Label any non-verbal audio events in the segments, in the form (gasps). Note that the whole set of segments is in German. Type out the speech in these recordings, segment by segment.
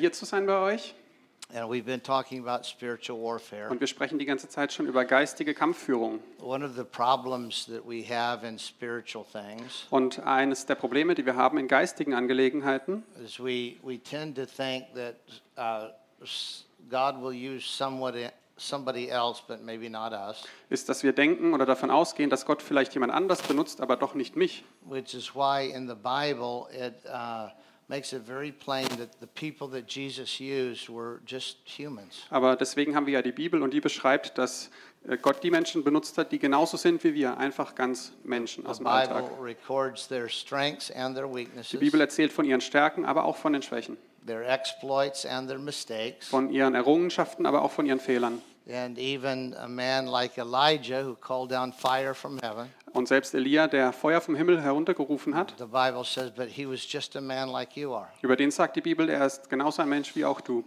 hier zu sein bei euch. And we've been talking about spiritual warfare. Und wir sprechen die ganze Zeit schon über geistige Kampfführung. One of the problems that we have in spiritual things Und eines der Probleme, die wir haben in geistigen Angelegenheiten, is we, we tend to think that uh, God will use somewhat, somebody else, but maybe not us, ist, dass wir denken oder davon ausgehen, dass Gott vielleicht jemand anders benutzt, aber doch nicht mich. which is why in the Bible it uh, makes it very plain that the people that Jesus used were just humans. Aber deswegen haben wir ja die Bibel und die beschreibt, dass äh, Gott die Menschen benutzt hat, die genauso sind wie wir, einfach ganz Menschen aus dem Alltag. Bible records their strengths and their Die Bibel erzählt von ihren Stärken, aber auch von den Schwächen, their exploits and their mistakes. von ihren Errungenschaften, aber auch von ihren Fehlern. And even a man like Elijah, who called down fire from heaven, Und selbst Elia, der Feuer vom Himmel heruntergerufen hat, the Bible says, but he was just a man like you are. über den sagt die Bibel, er ist genauso ein Mensch wie auch du.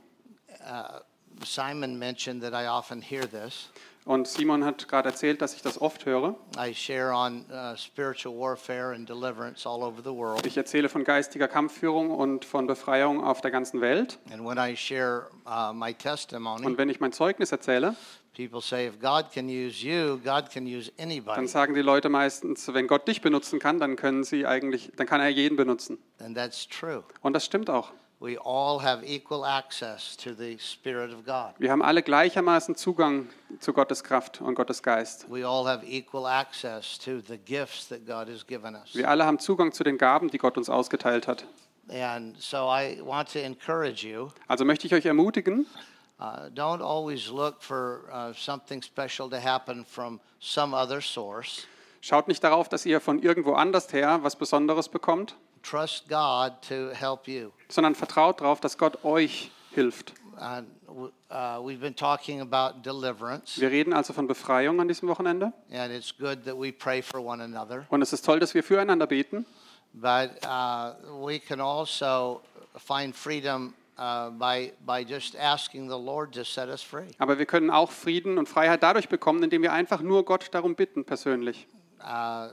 Simon mentioned that I often hear this. Und Simon hat gerade erzählt, dass ich das oft höre. On uh. Ich erzähle von geistiger Kampfführung und von Befreiung auf der ganzen Welt. Share uh, Und wenn ich mein Zeugnis erzähle, dann sagen die Leute meistens, wenn Gott dich benutzen kann, dann können sie eigentlich, dann kann er jeden benutzen. And that's true. Und das stimmt auch. We all have equal access to the Spirit of God. Wir haben alle gleichermaßen Zugang zu Gottes Kraft und Gottes Geist. We all have equal access to the gifts that God has given us. Wir alle haben Zugang zu den Gaben, die Gott uns ausgeteilt hat. And so I want to encourage you Also möchte ich euch ermutigen, uh, don't always look for uh, something special to happen from some other source. schaut nicht darauf, dass ihr von irgendwo anders her was Besonderes bekommt, Trust God to help you. sondern vertraut darauf, dass Gott euch hilft. And uh, we've been talking about deliverance, Wir reden also von Befreiung an diesem Wochenende. and it's good that we pray for one another. Und es ist toll, dass wir füreinander beten. But uh, we can also find freedom uh. Aber wir können auch Frieden und Freiheit dadurch bekommen, indem wir einfach nur Gott darum bitten, persönlich. Uh,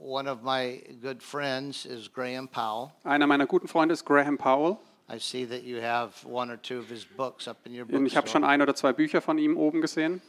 one of my good friends is Graham Powell. Einer meiner guten Freunde ist Graham Powell. I see that you have one or two of his books up in your Und ich habe schon bookstore. ein oder zwei Bücher von ihm oben gesehen.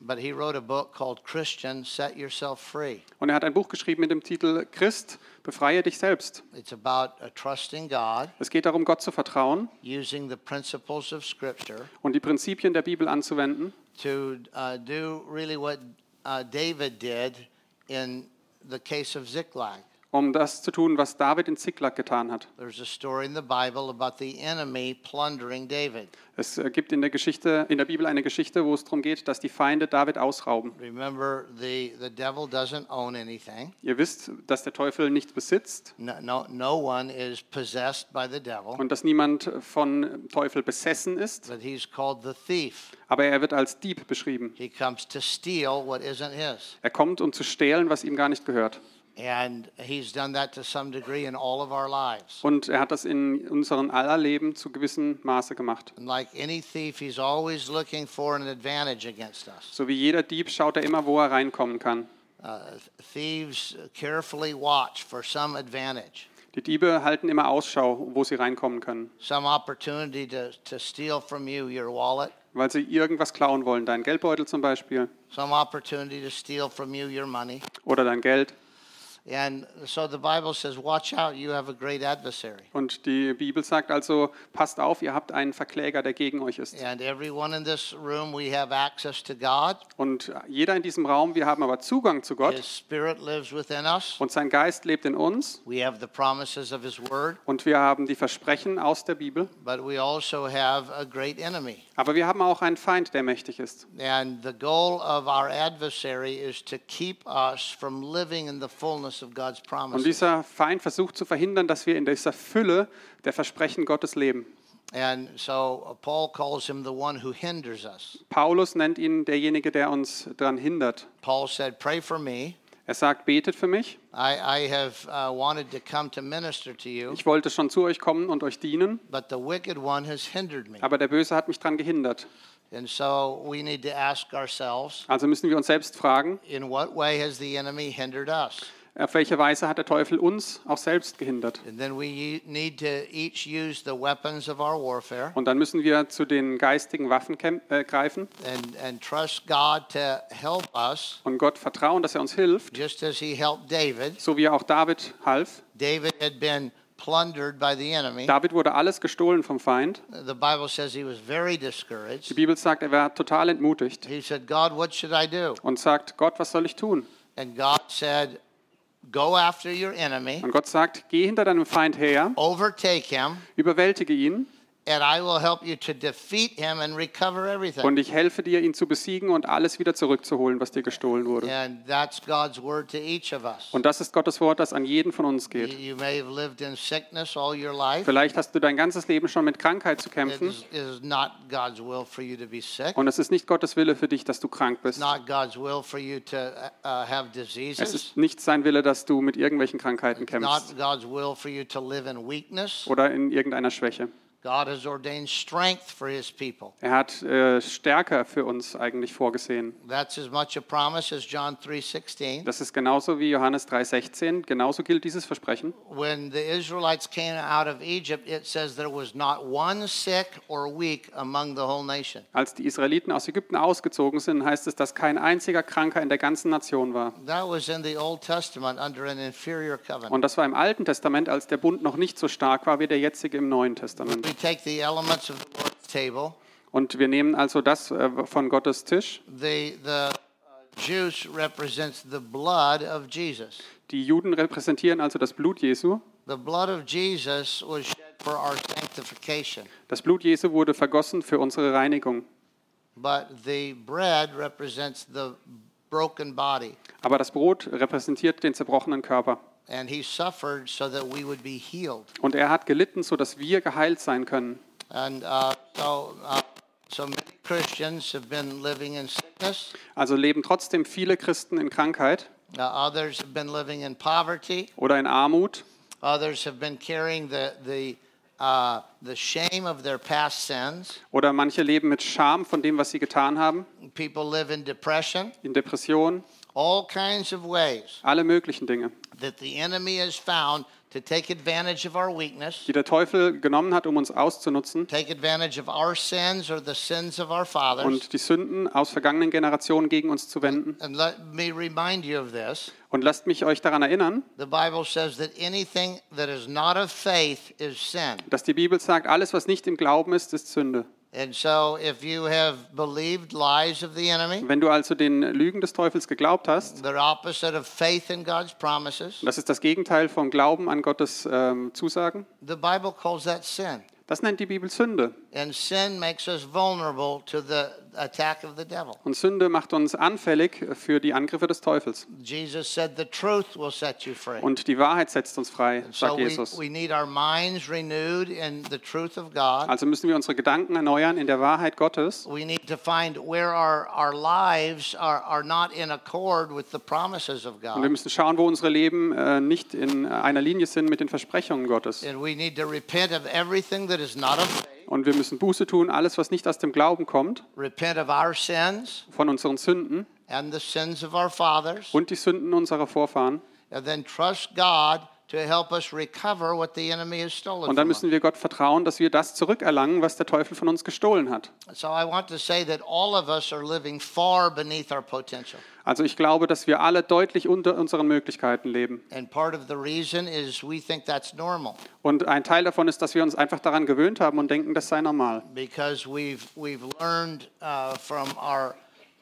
But he wrote a book called Christian, Set Yourself Free. Und er hat ein Buch geschrieben mit dem Titel Christ, befreie dich selbst. It's about uh, trusting God, Es geht darum, Gott zu vertrauen using the principles of Scripture und die Prinzipien der Bibel anzuwenden, to uh, do really what uh, David did in the case of Ziklag. Um das zu tun, was David in Ziklag getan hat. There's a story in the Bible about the enemy plundering David. Es äh, gibt in der Geschichte, in der Bibel eine Geschichte, wo es darum geht, dass die Feinde David ausrauben. Remember, the, the devil doesn't own anything. Ihr wisst, dass der Teufel nichts besitzt No, no, no one is possessed by the devil, und dass niemand von Teufel besessen ist, but he's called the thief. aber er wird als Dieb beschrieben. He comes to steal what isn't his. Er kommt, um zu stehlen, was ihm gar nicht gehört. And he's done that to some degree in all of our lives. Und er hat das in unseren aller Leben zu gewissem Maße gemacht. And like any thief, he's always looking for an advantage against us. So wie jeder Dieb schaut er immer, wo er reinkommen kann. Uh, thieves carefully watch for some advantage, Die Diebe halten immer Ausschau, wo sie reinkommen können, some opportunity to, to steal from you your wallet, weil sie irgendwas klauen wollen. Dein Geldbeutel zum Beispiel some opportunity to steal from you your money. oder dein Geld. And so the Bible says, watch out, you have a great adversary. Und die Bibel sagt also, passt auf, ihr habt einen Verkläger, der gegen euch ist. And everyone in this room, we have access to God. Und jeder in diesem Raum, wir haben aber Zugang zu Gott His Spirit lives within us. und sein Geist lebt in uns We have the promises of His Word, und wir haben die Versprechen aus der Bibel. but we also have a great enemy. Aber wir haben auch einen Feind, der mächtig ist. And the goal of our adversary is to keep us from living in the fullness Und dieser Feind versucht zu verhindern, dass wir in dieser Fülle der Versprechen Gottes leben. And so uh, Paul calls him the one who hinders us. Paulus nennt ihn derjenige, der uns daran hindert. Paul said, Pray for me. Er sagt, betet für mich. I, I have uh, wanted to come to minister to you, Ich wollte schon zu euch kommen und euch dienen, but the wicked one has hindered me. aber der Böse hat mich daran gehindert. And so we need to ask ourselves, Also müssen wir uns selbst fragen, in what way has the enemy hindered us? Auf welche Weise hat der Teufel uns auch selbst gehindert? Und dann müssen wir zu den geistigen Waffen äh, greifen and, and trust God to help us, und Gott vertrauen, dass er uns hilft, just as He helped David. so wie er auch David half. David had been plundered by the enemy. David wurde alles gestohlen vom Feind. The Bible says he was very Die discouraged. Bibel sagt, er war total entmutigt He said, God, what should I do? und sagt, Gott, was soll ich tun? And God said, Go after your enemy, Und Gott sagt, geh hinter deinem Feind her, overtake him, überwältige ihn and I will help you to defeat him and recover everything. und ich helfe dir, ihn zu besiegen und alles wieder zurückzuholen, was dir gestohlen wurde. Und das ist Gottes Wort, das an jeden von uns geht. Vielleicht hast du dein ganzes Leben schon mit Krankheit zu kämpfen is, it is not God's will for you to be sick. und es ist nicht Gottes Wille für dich, dass du krank bist. Uh, uh, Es ist nicht sein Wille, dass du mit irgendwelchen Krankheiten kämpfst oder in irgendeiner Schwäche. God has ordained strength for his people. Er hat äh, stärker für uns eigentlich vorgesehen. That's as much a promise as John 3:16. Das ist genauso wie Johannes 3,16. Genauso gilt dieses Versprechen. When the Israelites came out of Egypt, it says there was not one sick or weak among the whole nation. Als die Israeliten aus Ägypten ausgezogen sind, heißt es, dass kein einziger Kranker in der ganzen Nation war. That was in the Old Testament under an inferior covenant. Und das war im Alten Testament, als der Bund noch nicht so stark war wie der jetzige im Neuen Testament. We take the elements of the Lord's table. Und wir nehmen also das äh, von Gottes Tisch. The the uh, juice represents the blood of Jesus. Die Juden repräsentieren also das Blut Jesu. The blood of Jesus was shed for our sanctification. Das Blut Jesu wurde vergossen für unsere Reinigung. But the bread represents the broken body. Aber das Brot repräsentiert den zerbrochenen Körper. And he suffered so that we would be healed. Und er hat gelitten, sodass wir geheilt sein können. And uh, so, uh, so many Christians have been living in sickness. Also leben trotzdem viele Christen in Krankheit Uh, others have been living in poverty. oder in Armut. Others have been carrying the, the, uh, the shame of their past sins. Oder manche leben mit Scham von dem, was sie getan haben, People live in depression. in Depression, All kinds of ways alle möglichen Dinge, that the enemy has found to take advantage of our weakness, die der Teufel genommen hat, um uns auszunutzen take advantage of our sins or the sins of our fathers. und die Sünden aus vergangenen Generationen gegen uns zu wenden. And let me remind you of this. Und lasst mich euch daran erinnern, The Bible says that anything that is not of faith is sin. dass die Bibel sagt, alles, was nicht im Glauben ist, ist Sünde. Wenn du also den Lügen des Teufels geglaubt hast, das ist das Gegenteil von Glauben an Gottes ähm, Zusagen, the Bible calls that sin. Das nennt die Bibel Sünde. And sin makes us vulnerable to the attack of the devil. Und Sünde macht uns anfällig für die Angriffe des Teufels. Jesus said, The truth will set you free. Und die Wahrheit setzt uns frei, So sagt we, Jesus. we need our minds renewed in the truth of God. Also müssen wir unsere Gedanken erneuern in der Wahrheit Gottes. We need to find where our, our lives are, are not in accord with the promises of Und wir müssen schauen, wo unsere Leben äh, nicht in einer Linie sind mit den Versprechungen Gottes. And we need to repent of everything Und wir müssen Buße tun, alles, was nicht aus dem Glauben kommt, repent of our sins von unseren Sünden and the sins of our fathers, und die Sünden unserer Vorfahren. and then trust God Und dann müssen wir Gott vertrauen, dass wir das zurückerlangen, was der Teufel von uns gestohlen hat. So I want to say that all of us are living far beneath our potential. Also ich glaube, dass wir alle deutlich unter unseren Möglichkeiten leben. And part of the reason is we think that's normal Und ein Teil davon ist, dass wir uns einfach daran gewöhnt haben und denken, das sei normal. because we've, we've learned uh, from our,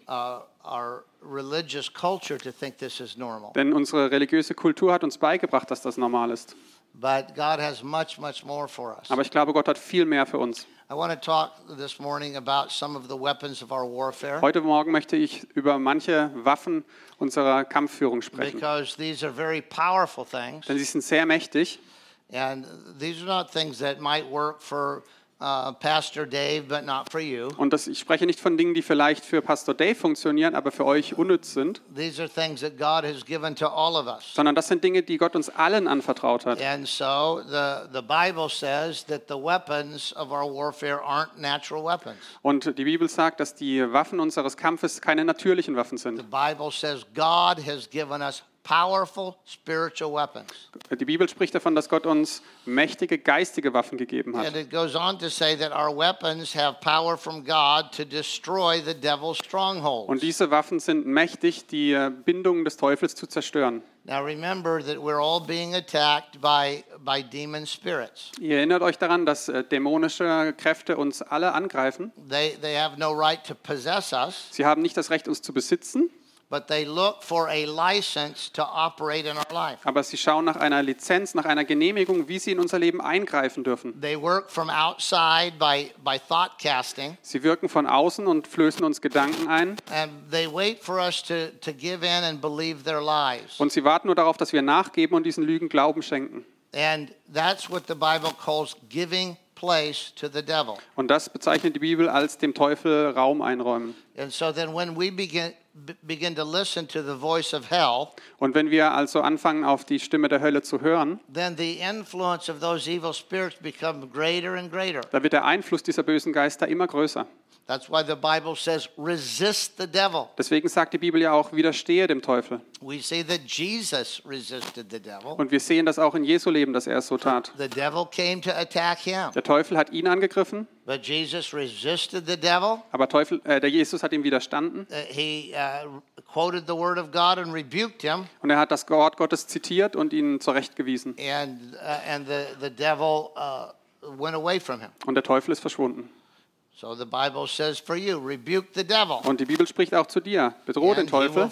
uh, our religious culture to think this is normal. Denn unsere religiöse Kultur hat uns beigebracht, dass das normal ist. But God has much, much more for us. Aber ich glaube, Gott hat viel mehr für uns. I want to talk this morning about some of the weapons of our warfare Heute Morgen möchte ich über manche Waffen unserer Kampfführung sprechen. because these are very powerful things. Denn sie sind sehr mächtig And these are not things that might work for uh, Pastor Dave, but not for you. und das, ich spreche nicht von Dingen, die vielleicht für Pastor Dave funktionieren, aber für euch unnütz sind, These are things that God has given to all of us. sondern das sind Dinge, die Gott uns allen anvertraut hat. And so the, the Bible says that the weapons of our warfare aren't natural weapons. Und die Bibel sagt, dass die Waffen unseres Kampfes keine natürlichen Waffen The sind. Bible says God has given us powerful spiritual weapons. Die Bibel spricht davon, dass Gott uns mächtige geistige Waffen gegeben And hat. it goes on to say that our weapons have power from God to destroy the devil's strongholds. Und diese Waffen sind mächtig, die äh, Bindungen des Teufels zu zerstören. Now remember that we're all being attacked by, by demon spirits. Ihr erinnert euch daran, dass äh, dämonische Kräfte uns alle angreifen. They, they have no right to possess us, Sie haben nicht das Recht, uns zu besitzen, but they look for a license to operate in our life. aber sie schauen nach einer Lizenz, nach einer Genehmigung, wie sie in unser Leben eingreifen dürfen. They work from outside by, by thought casting, Sie wirken von außen und flößen uns Gedanken ein and they wait for us to, to give in and believe their lies. und sie warten nur darauf, dass wir nachgeben und diesen Lügen Glauben schenken. And that's what the Bible calls giving place to the devil. Und das bezeichnet die Bibel als dem Teufel Raum einräumen. And so then when we begin, begin to listen to the voice of hell, Und wenn wir also anfangen, auf die Stimme der Hölle zu hören, then the influence of those evil spirits become greater and greater. da wird der Einfluss dieser bösen Geister immer größer. That's why the Bible says, resist the devil. Deswegen sagt die Bibel ja auch, widerstehe dem Teufel. We see that Jesus resisted the devil. Und wir sehen das auch in Jesu Leben, dass er es so tat. The devil came to attack him, Der Teufel hat ihn angegriffen, but Jesus resisted the devil. aber Teufel, äh, der Jesus hat ihm widerstanden Uh, he uh, quoted the word of God and rebuked him, und er hat das Wort Gottes zitiert und ihn zurechtgewiesen. and, uh, and the, the devil went away from him. Und der Teufel ist verschwunden. So the Bible says for you, rebuke the devil, Und die Bibel spricht auch zu dir, bedrohe den Teufel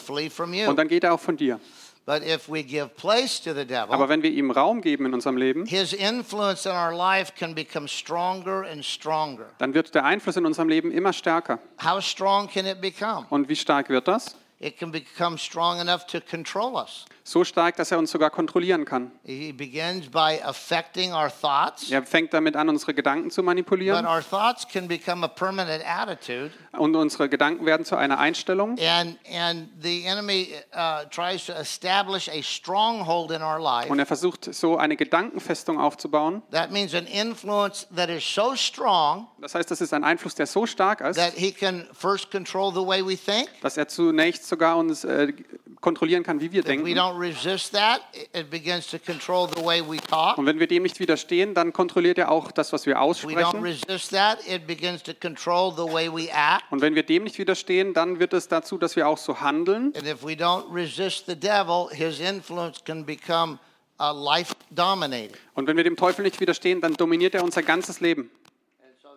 und dann geht er auch von dir. But if we give place to the devil, Aber wenn wir ihm Raum geben in unserem Leben, his influence in our life can become stronger and stronger. dann wird der Einfluss in unserem Leben immer stärker. How strong can it become? Und wie stark wird das? It can become strong enough to control us. So stark, dass er uns sogar kontrollieren kann. He begins by affecting our thoughts, Er fängt damit an, unsere Gedanken zu but manipulieren. our thoughts can become a permanent attitude, Und unsere Gedanken werden zu einer Einstellung. and and the enemy uh, tries to establish a stronghold in our life. Und er versucht so eine Gedankenfestung aufzubauen. That means an influence that is so strong Das heißt, das ist ein Einfluss, der so stark ist, that he can first control the way we think. dass er zunächst sogar uns äh, kontrollieren kann, wie wir denken. Und wenn wir dem nicht widerstehen, dann kontrolliert er auch das, was wir aussprechen. Und wenn wir dem nicht widerstehen, dann wird es dazu, dass wir auch so handeln. And if we don't resist the devil, his influence can become uh, life dominating. Und wenn wir dem Teufel nicht widerstehen, dann dominiert er unser ganzes Leben.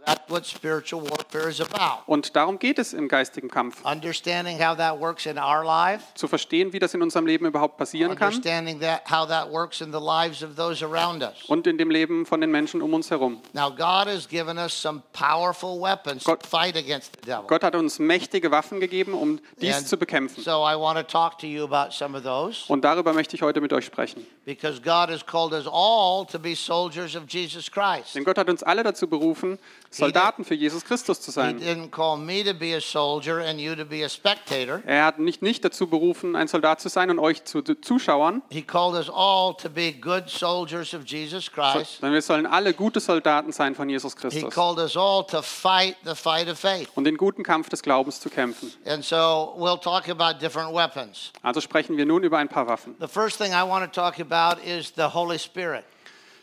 That's what spiritual warfare is about. Und darum geht es im geistigen Kampf. Understanding how that works in our life, Zu verstehen, wie das in unserem Leben überhaupt passieren kann understanding that how that works in the lives of those around us. und in dem Leben von den Menschen um uns herum. Now God has given us some powerful weapons Gott- to fight against the devil. Gott hat uns mächtige Waffen gegeben, um dies And zu bekämpfen. So I want to talk to you about some of those Und darüber möchte ich heute mit euch sprechen. because God has called us all to be soldiers of Jesus Christ. Denn Gott hat uns alle dazu berufen, Soldaten für Jesus Christus zu He sein. didn't call me to be a soldier and you to be a spectator. Er hat nicht, nicht dazu berufen, ein Soldat zu sein und euch zu zu Zuschauern, He called us all to be good soldiers of Jesus Christ. sondern wir sollen alle gute Soldaten sein von Jesus Christus und den guten Kampf des Glaubens zu kämpfen. And so we'll talk about different weapons. Also sprechen wir nun über ein paar Waffen. The first thing I want to talk about is the Holy Spirit.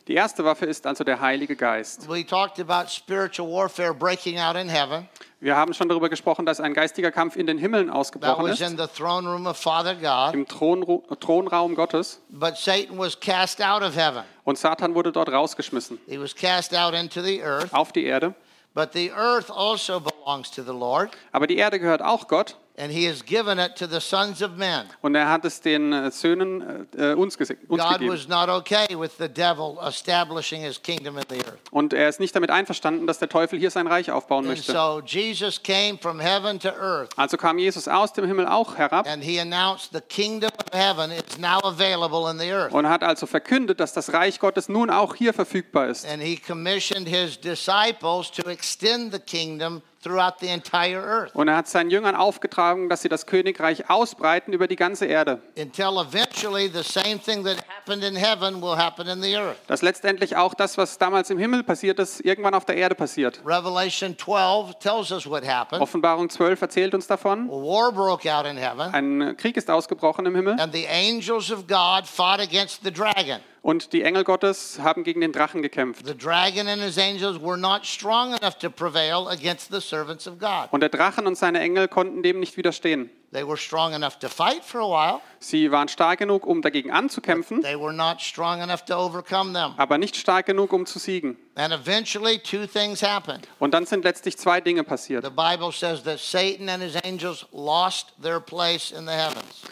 Die erste Waffe ist also der Heilige Geist. We talked about spiritual warfare breaking out in heaven. Wir haben schon darüber gesprochen, dass ein geistiger Kampf in den Himmeln ausgebrochen ist, in the throne room of Father God. im Thronru Thronraum Gottes. But Satan was cast out of heaven. Und Satan wurde dort rausgeschmissen He was cast out into the earth. auf die Erde. But the earth also belongs to the Lord, Aber die Erde gehört auch Gott and He has given it to the sons of men. und er hat es den äh, Söhnen äh, uns, uns God gegeben. was not okay with the devil establishing his kingdom in the earth. Und er ist nicht damit einverstanden, dass der Teufel hier sein Reich aufbauen And möchte. so Jesus came from heaven to earth, Also kam Jesus aus dem Himmel auch herab and He announced the kingdom of heaven is now available in the earth. und hat also verkündet, dass das Reich Gottes nun auch hier verfügbar ist. And He commissioned His disciples to extend the kingdom throughout the entire earth Und er hat seinen Jüngern aufgetragen, dass sie das Königreich ausbreiten über die ganze Erde. until eventually the same thing that happened in heaven will happen in the earth. Dass letztendlich auch das, was damals im Himmel passiert ist, irgendwann auf der Erde passiert. Revelation 12 tells us what happened. Offenbarung 12 erzählt uns davon. A war broke out in heaven, Ein Krieg ist ausgebrochen im Himmel and the angels of God fought against the dragon. Und die Engel Gottes haben gegen den Drachen gekämpft. The dragon and his angels were not strong enough to prevail against the servants of God. Und der Drachen und seine Engel konnten dem nicht widerstehen. They were strong enough to fight for a while, Sie waren stark genug, um dagegen anzukämpfen, they were not strong enough to overcome them. aber nicht stark genug, um zu siegen. And eventually, two things happened. Und dann sind letztlich zwei Dinge passiert. The Bible says that Satan and his angels lost their place in the heavens.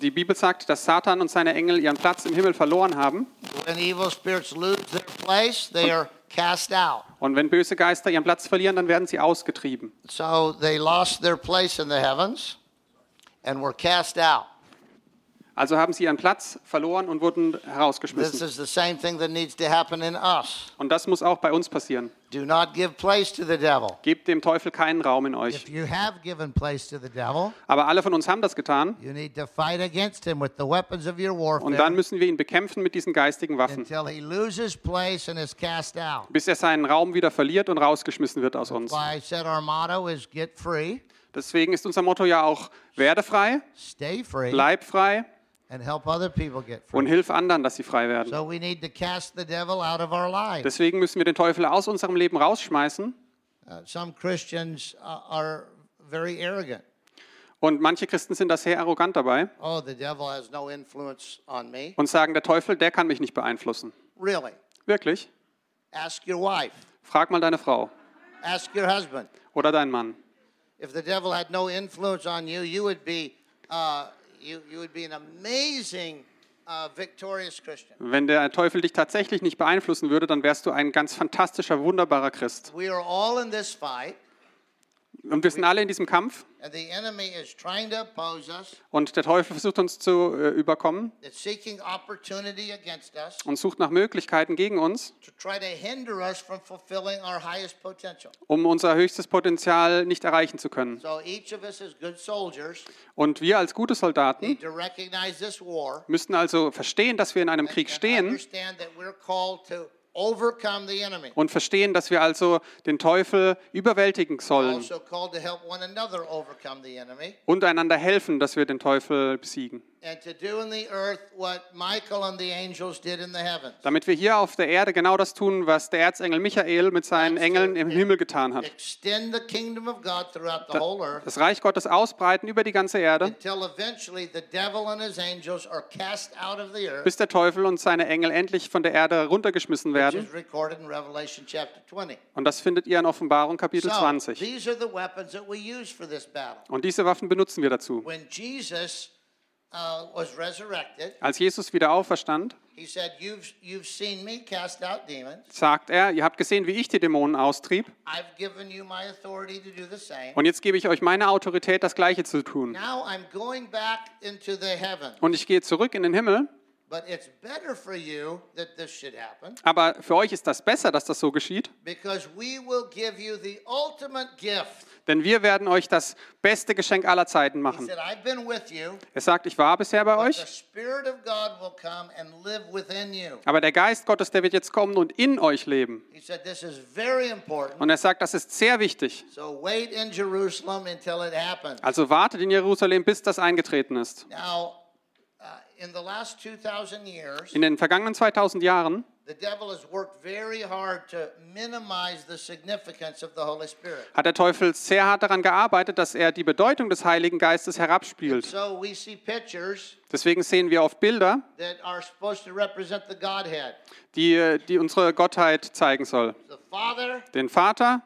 Die Bibel sagt, dass Satan und seine Engel ihren Platz im Himmel verloren haben. Und wenn böse Geister ihren Platz verlieren, dann werden sie ausgetrieben. So they lost their place in the heavens and were cast out. Also haben sie ihren Platz verloren und wurden This herausgeschmissen. is the same thing that needs to happen in us. Und das muss auch bei uns passieren. Do not give place to the devil. Gebt dem Teufel keinen Raum in If euch. you have given place to the devil, Aber alle von uns haben das getan. you need to fight against him with the weapons of your Und dann warfare müssen wir ihn bekämpfen mit diesen geistigen Waffen, until he loses place and is cast out. bis er seinen Raum wieder verliert und rausgeschmissen wird aus uns. Why I said our motto is get free, Deswegen ist unser Motto ja auch, werde frei, stay free, bleib frei and help other people get free. und hilf anderen, dass sie frei werden. So we need to cast the devil out of our lives. Deswegen müssen wir den Teufel aus unserem Leben rausschmeißen. Uh, some Christians uh, are very arrogant. Und manche Christen sind da sehr arrogant dabei Oh, the devil has no influence on me. und sagen, der Teufel, der kann mich nicht beeinflussen. Really? Wirklich? Ask your wife, Frag mal deine Frau ask your husband. oder deinen Mann. If the devil had no influence on you, you would be, uh, uh. Wenn der Teufel dich tatsächlich nicht beeinflussen würde, dann wärst du ein ganz fantastischer, wunderbarer Christ. We are all in this fight, Und wir sind alle in diesem Kampf and the enemy is trying to oppose us. und der Teufel versucht uns zu äh, überkommen It's seeking opportunity against us und sucht nach Möglichkeiten gegen uns, to try to hinder us from fulfilling our highest potential. um unser höchstes Potenzial nicht erreichen zu können. Und wir als gute Soldaten müssten also verstehen, dass wir in einem Krieg stehen und verstehen, dass wir also den Teufel überwältigen sollen. Also called to help one another overcome the enemy. Und einander helfen, dass wir den Teufel besiegen. And to do in the earth what Michael and the angels did in the heavens. Damit wir hier auf der Erde genau das tun, was der Erzengel Michael mit seinen Engeln im Himmel getan hat. Das Reich Gottes ausbreiten über die ganze Erde, bis der Teufel und seine Engel endlich von der Erde runtergeschmissen werden. is recorded in Revelation chapter 20. Und das findet ihr in Offenbarung Kapitel So, 20. these are the weapons that we use for this battle. Und diese Waffen benutzen wir dazu. When Jesus Als Jesus wieder auferstand, he said, you've, you've seen me cast out demons. sagt er, ihr habt gesehen, wie ich die Dämonen austrieb. I've given you my authority to do the same. Und jetzt gebe ich euch meine Autorität, das Gleiche zu tun. Now I'm going back into the heaven. Und ich gehe zurück in den Himmel. But it's better for you that this should happen Aber für euch ist das besser, dass das so geschieht. because we will give you the ultimate gift. Denn wir werden euch das beste Geschenk aller Zeiten He machen. Er sagt, ich war bisher bei euch, aber der Geist Gottes, der wird jetzt kommen und in euch leben. Und er sagt, das ist sehr wichtig. So wait in Jerusalem until it happens. Also wartet in Jerusalem, bis das eingetreten ist. Now, in the last 2,000 years, In den vergangenen 2000 Jahren the devil has worked very hard to minimize the significance of the Holy Spirit. hat der Teufel sehr hart daran gearbeitet, dass er die Bedeutung des Heiligen Geistes herabspielt. So we see pictures Deswegen sehen wir oft Bilder, that are supposed to represent the Godhead die, die unsere Gottheit zeigen soll. Den Vater,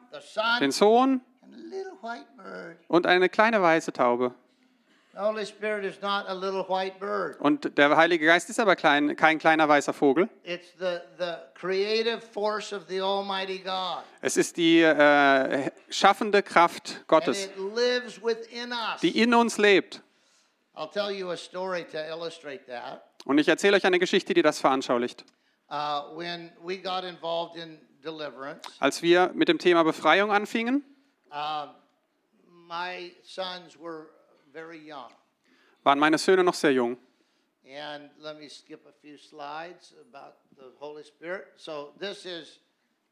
den Sohn and a little white bird. und eine kleine weiße Taube. Und der Heilige Geist ist aber klein, kein kleiner weißer Vogel. It's the, the creative force of the Almighty God. Es ist die äh, schaffende Kraft Gottes, die in uns lebt. I'll tell you a story to illustrate that. Und ich erzähle euch eine Geschichte, die das veranschaulicht. Uh, when we got involved in deliverance, Als wir mit dem Thema Befreiung anfingen, Um, my sons were. Waren meine Söhne noch sehr jung. And let me skip a few slides about the Holy Spirit. So this is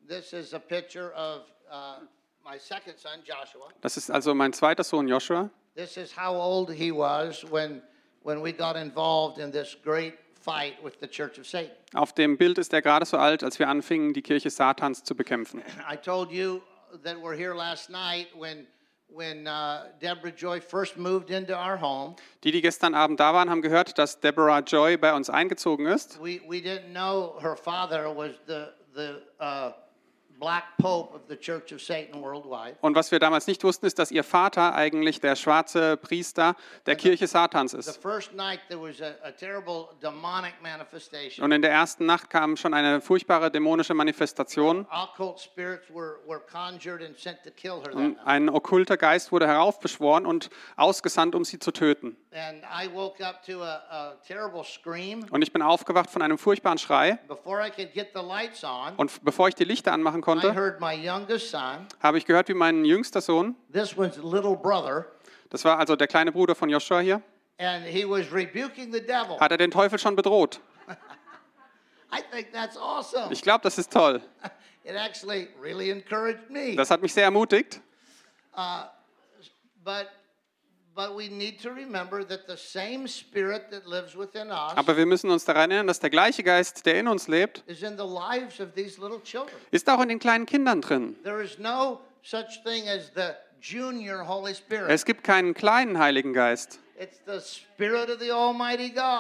this is a picture of uh, my second son, Joshua. Das ist also mein zweiter Sohn Joshua. This is how old he was when when we got involved in this great fight with the Church of Satan. Auf dem Bild ist er gerade so alt, als wir anfingen, die Kirche Satans zu bekämpfen. I told you that we're here last night when when uh, Deborah Joy first moved into our home. Die, die gestern Abend da waren, haben gehört, dass Deborah Joy bei uns eingezogen ist. We we didn't know her father was the the uh, Und was wir damals nicht wussten, ist, dass ihr Vater eigentlich der schwarze Priester der Kirche Satans The ist. first night there was a, a terrible demonic manifestation. Und in der ersten Nacht kam schon eine furchtbare dämonische Manifestation. Occult spirits were, were conjured and sent to kill her that Und ein okkulter Geist wurde heraufbeschworen und ausgesandt, um sie zu töten. And I woke up to a, a terrible scream. Und ich bin aufgewacht von einem furchtbaren Schrei. Before I could get the lights on, Und bevor ich die Lichter anmachen I konnte, heard my youngest son, habe ich gehört, wie mein jüngster Sohn, this was little brother, das war also der kleine Bruder von Joshua hier, and he was rebuking the devil. hat er den Teufel schon bedroht. (laughs) I think that's awesome. Ich glaube, das ist toll. It actually really encouraged me. Das hat mich sehr ermutigt. But but Aber wir müssen uns daran erinnern, dass der gleiche Geist, der in uns lebt, ist auch in den kleinen Kindern drin. Es gibt keinen kleinen Heiligen Geist,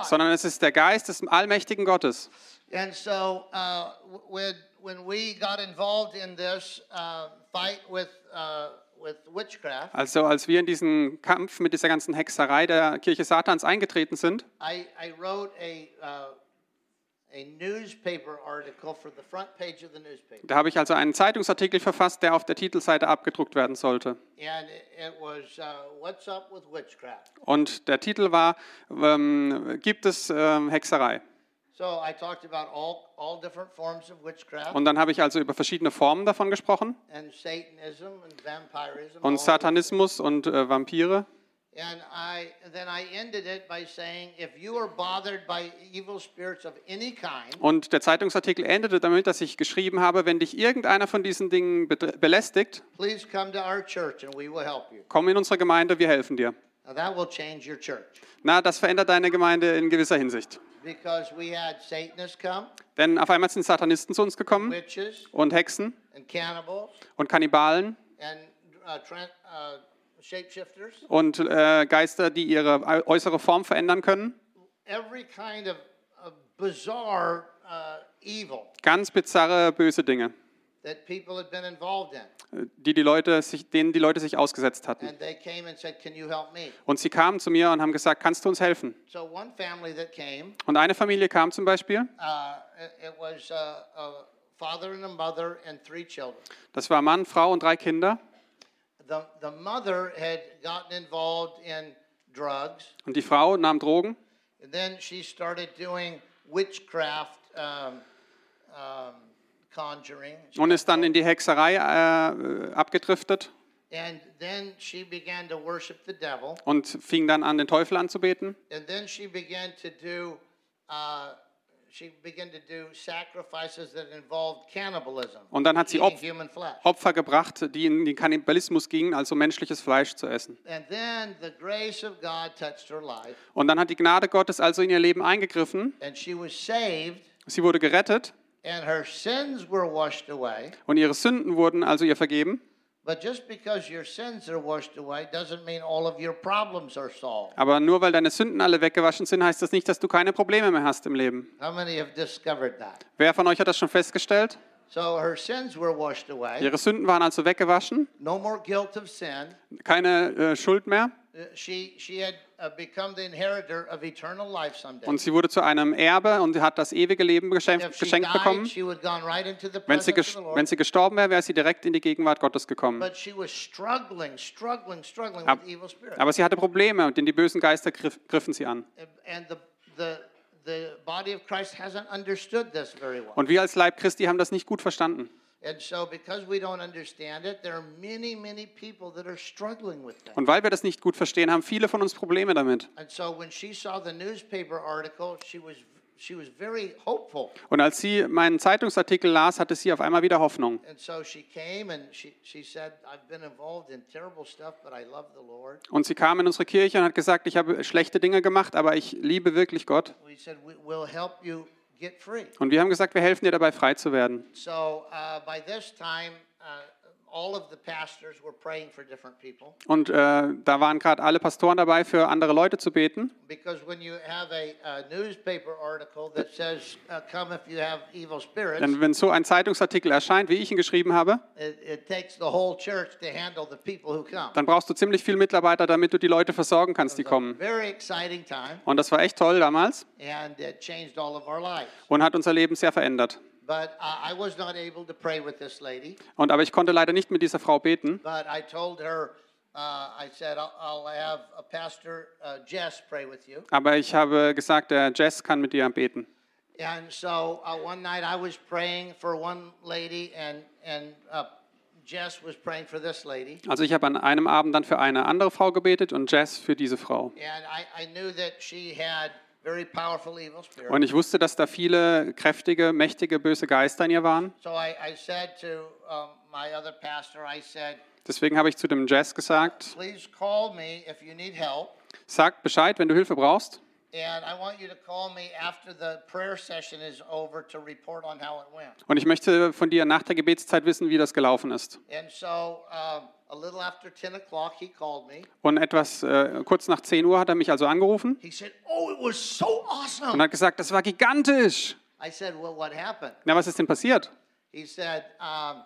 sondern es ist der Geist des allmächtigen Gottes. And so uh, when we got involved in this uh, fight with uh, Also als wir in diesen Kampf mit dieser ganzen Hexerei der Kirche Satans eingetreten sind, I, I wrote a uh, a newspaper article for the front page of the newspaper. da habe ich also einen Zeitungsartikel verfasst, der auf der Titelseite abgedruckt werden sollte. And it, it was uh, What's Up with Witchcraft? Und der Titel war, ähm, gibt es ähm, Hexerei? So I talked about all, all different forms of witchcraft Und dann habe ich also über verschiedene Formen davon gesprochen and Satanism and vampirism. all und. Satanismus und äh, Vampire. And I then I ended it by saying, if you are bothered by evil spirits of any kind, Und der Zeitungsartikel endete damit, dass ich geschrieben habe, wenn dich irgendeiner von diesen Dingen belästigt, please come to our church and we will help you. komm in unsere Gemeinde, wir helfen dir. Now that will change your church Na, das verändert deine Gemeinde in gewisser Hinsicht. Because we had Satanists come, Denn auf einmal sind Satanisten zu uns gekommen witches und Hexen and cannibals und Kannibalen and uh, tran- uh, shapeshifters. und äh, Geister, die ihre äußere Form verändern können. Every kind of, of bizarre uh, evil Ganz bizarre, böse Dinge, that people had been involved in. die die Leute sich, denen die Leute sich ausgesetzt hatten. And they came and said, Can you help me? Und sie kamen zu mir und haben gesagt, kannst du uns helfen? So one family that came, Und eine Familie kam zum Beispiel, it, it was a father and a mother and three children. das war Mann, Frau und drei Kinder. The, the mother had gotten involved in drugs, Und die Frau nahm Drogen and then she started doing witchcraft um, um. Und ist dann in die Hexerei äh, abgedriftet And then she began to worship the devil. und fing dann an, den Teufel anzubeten. And then she began to do, uh, she began to do sacrifices that involved cannibalism. Und dann hat sie Opf- human flesh. Opfer gebracht, die in den Kannibalismus gingen, also menschliches Fleisch zu essen. And then the grace of God touched her life, Und dann hat die Gnade Gottes also in ihr Leben eingegriffen. and she was saved, Sie wurde gerettet and her sins were washed away. und ihre Sünden wurden also ihr vergeben. But just because your sins are washed away doesn't mean all of your problems are solved. Aber nur weil deine Sünden alle weggewaschen sind, heißt das nicht, dass du keine Probleme mehr hast im Leben. How many have discovered that? Wer von euch hat das schon festgestellt? So her sins were washed away. Ihre Sünden waren also weggewaschen, No more guilt of sin. keine äh, Schuld mehr. Uh, She, she had uh, become the inheritor of eternal life someday. Und sie wurde zu einem Erbe und hat das ewige Leben geschenkt, geschenkt bekommen. Wenn sie, wenn sie gestorben wäre, wäre sie direkt in die Gegenwart Gottes gekommen. But she was struggling, struggling, struggling Ab- with evil spirits. Aber sie hatte Probleme, denn die bösen Geister griff, griffen sie an. And the, the, the body of Christ hasn't understood this very well. Und wir als Leib Christi haben das nicht gut verstanden. And so, because we don't understand it, there are many, many people that are struggling with that. Und weil wir das nicht gut verstehen, haben viele von uns Probleme damit. And so, when she saw the newspaper article, she was she was very hopeful. Und als sie meinen Zeitungsartikel las, hatte sie auf einmal wieder Hoffnung. And so she came and she, she said, I've been involved in terrible stuff, but I love the Lord. Und sie kam in unsere Kirche und hat gesagt, ich habe schlechte Dinge gemacht, aber ich liebe wirklich Gott. We said, we, We'll help you. Und wir haben gesagt, wir helfen dir dabei, frei zu werden. So uh, by this time, uh, Und äh, da waren gerade alle Pastoren dabei, für andere Leute zu beten. Because when you have a, a newspaper article that says, uh, Come if you have evil spirits, Denn wenn so ein Zeitungsartikel erscheint, wie ich ihn geschrieben habe, it, it takes the whole church to handle the people who come. dann brauchst du ziemlich viele Mitarbeiter, damit du die Leute versorgen kannst, die kommen. very exciting time, Und das war echt toll damals and it changed all of our lives. und hat unser Leben sehr verändert. But I was not able to pray with this lady. Und aber ich konnte leider nicht mit dieser Frau beten. But I told her, uh, I said, I'll, I'll have a pastor, uh, Jess, pray with you. Aber ich habe gesagt, der Jess kann mit dir beten. And so uh, one night I was praying for one lady, and, and uh, Jess was praying for this lady. Also ich habe an einem Abend dann für eine andere Frau gebetet und Jess für diese Frau. And I, I knew that she had Und ich wusste, dass da viele kräftige, mächtige, böse Geister in ihr waren. So I, I said to my other pastor, I said, Deswegen habe ich zu dem Jess gesagt, sag Bescheid, wenn du Hilfe brauchst. And I want you to call me after the prayer session is over to report on how it went. Und ich möchte von dir nach der Gebetszeit wissen, wie das gelaufen ist. And so a little after 10 o'clock, he called me. Und etwas äh, kurz nach 10 Uhr hat er mich also angerufen He said, Oh, it was so und awesome. hat gesagt, das war gigantisch. I said, Well, what happened? Na, was ist denn passiert? He said, um,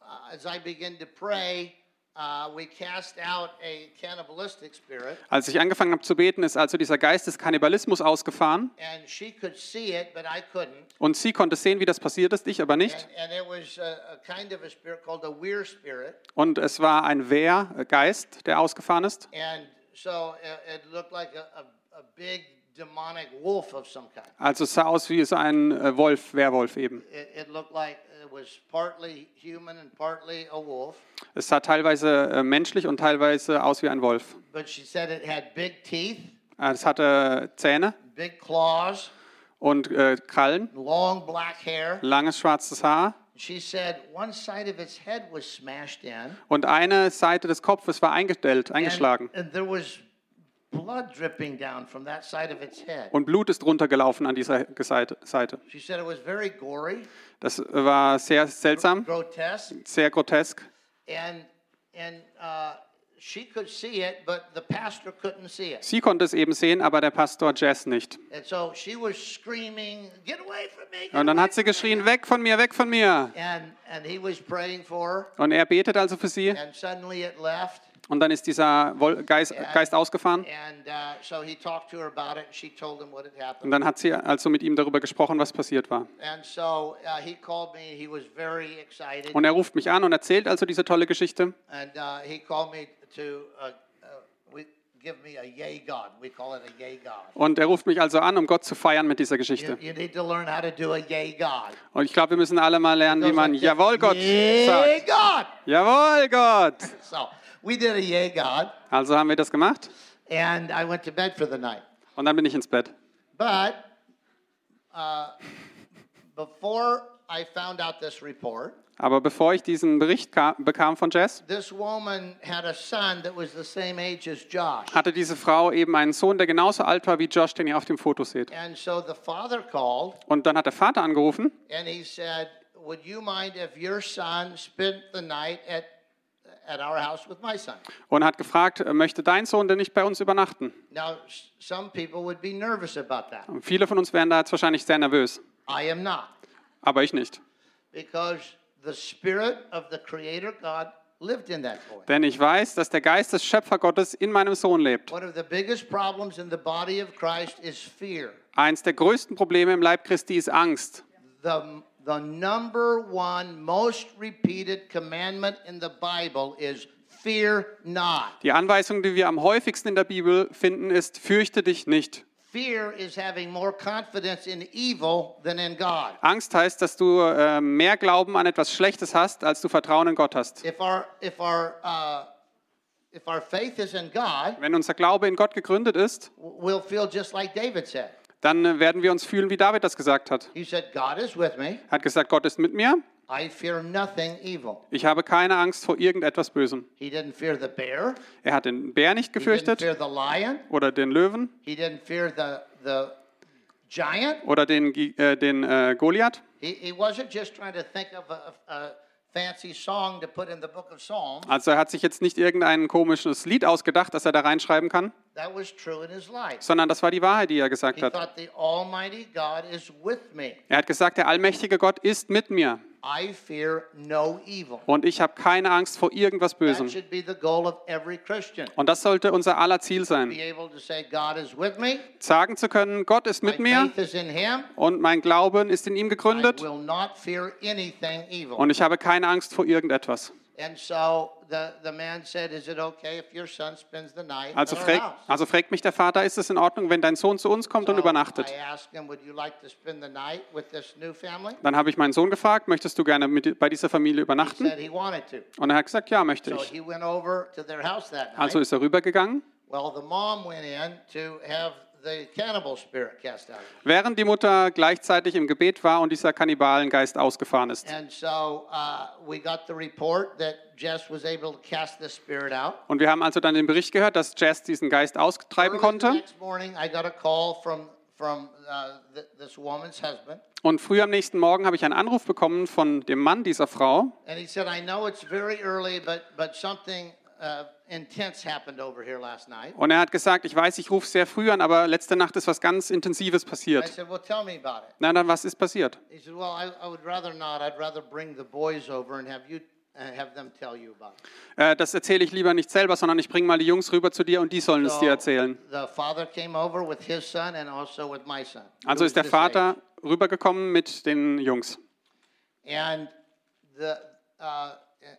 uh, As I began to pray, uh, we cast out a cannibalistic spirit, Als ich angefangen habe zu beten, ist also dieser Geist des Kannibalismus ausgefahren. and she could see it, but I couldn't. Und sie konnte sehen, wie das passiert ist, ich aber nicht. And, and it was a, a kind of a spirit called a weir spirit. Und es war ein Wehrgeist, der ausgefahren ist. And so it, it looked like a, a, a big demonic wolf of some kind. Also es sah aus wie so ein äh, Wolf, Werwolf eben. It, it looked like it was partly human and partly a wolf. Es sah teilweise äh, menschlich und teilweise aus wie ein Wolf. But she said it had big teeth, Es hatte Zähne big claws, und äh, Krallen, long black hair. langes schwarzes Haar. She said one side of its head was smashed in. Und eine Seite des Kopfes war eingestellt, eingeschlagen. And, and there was blood dripping down from that side of its head. Und Blut ist runtergelaufen an dieser Seite. Das war sehr seltsam, grotesque, sehr grotesk. and and uh, she could see it, but the pastor couldn't see it. Sie konnte es eben sehen, aber der Pastor Jess nicht. And so she was screaming, "Get away from me!" get Und dann away hat sie from me." geschrien, weg von mir, weg von mir. And and he was praying for her, Und er betet also für sie. and suddenly it left. Und dann ist dieser Geist, Geist ausgefahren. And uh, so he talked to her about it, and she told him what had Und happened. dann hat sie also mit ihm darüber gesprochen, was passiert war. And so uh, he called me. He was very excited. Und er ruft mich an und erzählt also diese tolle Geschichte. And uh, he called me to we, give me a yay God. We call it a yay God. Und er ruft mich also an, um Gott zu feiern mit dieser Geschichte. Und ich glaube, wir müssen alle mal lernen, wie man Jawohl Gott sagt. Jawohl Gott! (laughs) We did a yay God, Also haben wir das gemacht and I went to bed for the night. und dann bin ich ins Bett. But uh, before I found out this report, Aber bevor ich diesen Bericht ka- bekam von Jess, this woman had a son that was the same age as Josh. hatte diese Frau eben einen Sohn, der genauso alt war wie Josh, den ihr auf dem Foto seht. And so the father called Und dann hat der Vater angerufen and he said, Would you mind if your son spent the night at, und hat gefragt, äh, möchte dein Sohn denn nicht bei uns übernachten? Now, some people would be nervous about that. Und viele von uns wären da jetzt wahrscheinlich sehr nervös, I am not, aber ich nicht. because the spirit of the Creator God lived in that boy. Denn ich weiß, dass der Geist des Schöpfergottes in meinem Sohn lebt. One of the biggest problems in the body of Christ is fear. Eins der größten Probleme im Leib Christi ist Angst. The, the number one most repeated commandment in the Bible is fear not. Die Anweisung, die wir am häufigsten in der Bibel finden, ist, fürchte dich nicht. Fear is having more confidence in evil than in God. Angst heißt, dass du äh, mehr Glauben an etwas Schlechtes hast, als du Vertrauen in Gott hast. If our if our uh, if our faith is in God, Wenn unser Glaube in Gott gegründet ist, we'll feel just like David said. Dann äh, werden wir uns fühlen, wie David das gesagt hat. He said, "God is with me. Er hat gesagt, Gott ist mit mir. I fear nothing evil." Ich habe keine Angst vor irgendetwas Bösem. He didn't fear the bear. Er hat den Bär nicht He didn't gefürchtet fear the lion. oder den Löwen He didn't fear the the giant. oder den, äh, den äh, Goliath. He, he wasn't just trying to think of a, a fancy song to put in the book of Psalms. Also er hat sich jetzt nicht irgendein komisches Lied ausgedacht, das er da reinschreiben kann, That was true in his life. sondern das war die Wahrheit, die er gesagt hat. Er hat gesagt, der allmächtige Gott ist mit mir I fear no evil. und ich habe keine Angst vor irgendwas Bösem. should be the goal of every Christian. Und das sollte unser aller Ziel sein, sagen zu können, Gott ist mit mir und mein Glauben ist in ihm gegründet und ich habe keine Angst vor irgendetwas. And so the, the man said, Is it okay if your son spends the night Also, frag, also fragt mich der Vater, ist es in Ordnung, wenn dein Sohn zu uns kommt und So übernachtet? I asked him, Would you like to spend the night with this new family? Dann habe ich meinen Sohn gefragt, möchtest du gerne mit, bei dieser Familie He übernachten? he wanted to. Und er hat gesagt, ja, möchte So ich. he went over to their house that night. Also ist er rübergegangen. Well, the mom went in to have the cannibal spirit cast out. Während die Mutter gleichzeitig im Gebet war und dieser Kannibalengeist ausgefahren ist. And so uh, we got the report that Jess was able to cast this spirit out. Und wir haben also dann den Bericht gehört, dass Jess diesen Geist austreiben konnte. uh, Und früh am nächsten Morgen habe ich einen Anruf bekommen von dem Mann dieser Frau. and he said, "I know it's very early, but but something uh, intense happened over here last night." Und er hat gesagt, ich weiß, ich rufe sehr früh an, aber letzte Nacht ist was ganz Intensives I passiert. said, "Well, tell me about it." Na dann, was ist passiert? He said, "Well, I, I would rather not. I'd rather bring the boys over and have you uh, have them tell you about it." Äh, das erzähle ich lieber nicht selber, sondern ich bringe mal die Jungs rüber zu dir und die sollen es dir erzählen. the father came over with his son and also with my son. Also ist der Vater rübergekommen mit den Jungs. And the uh,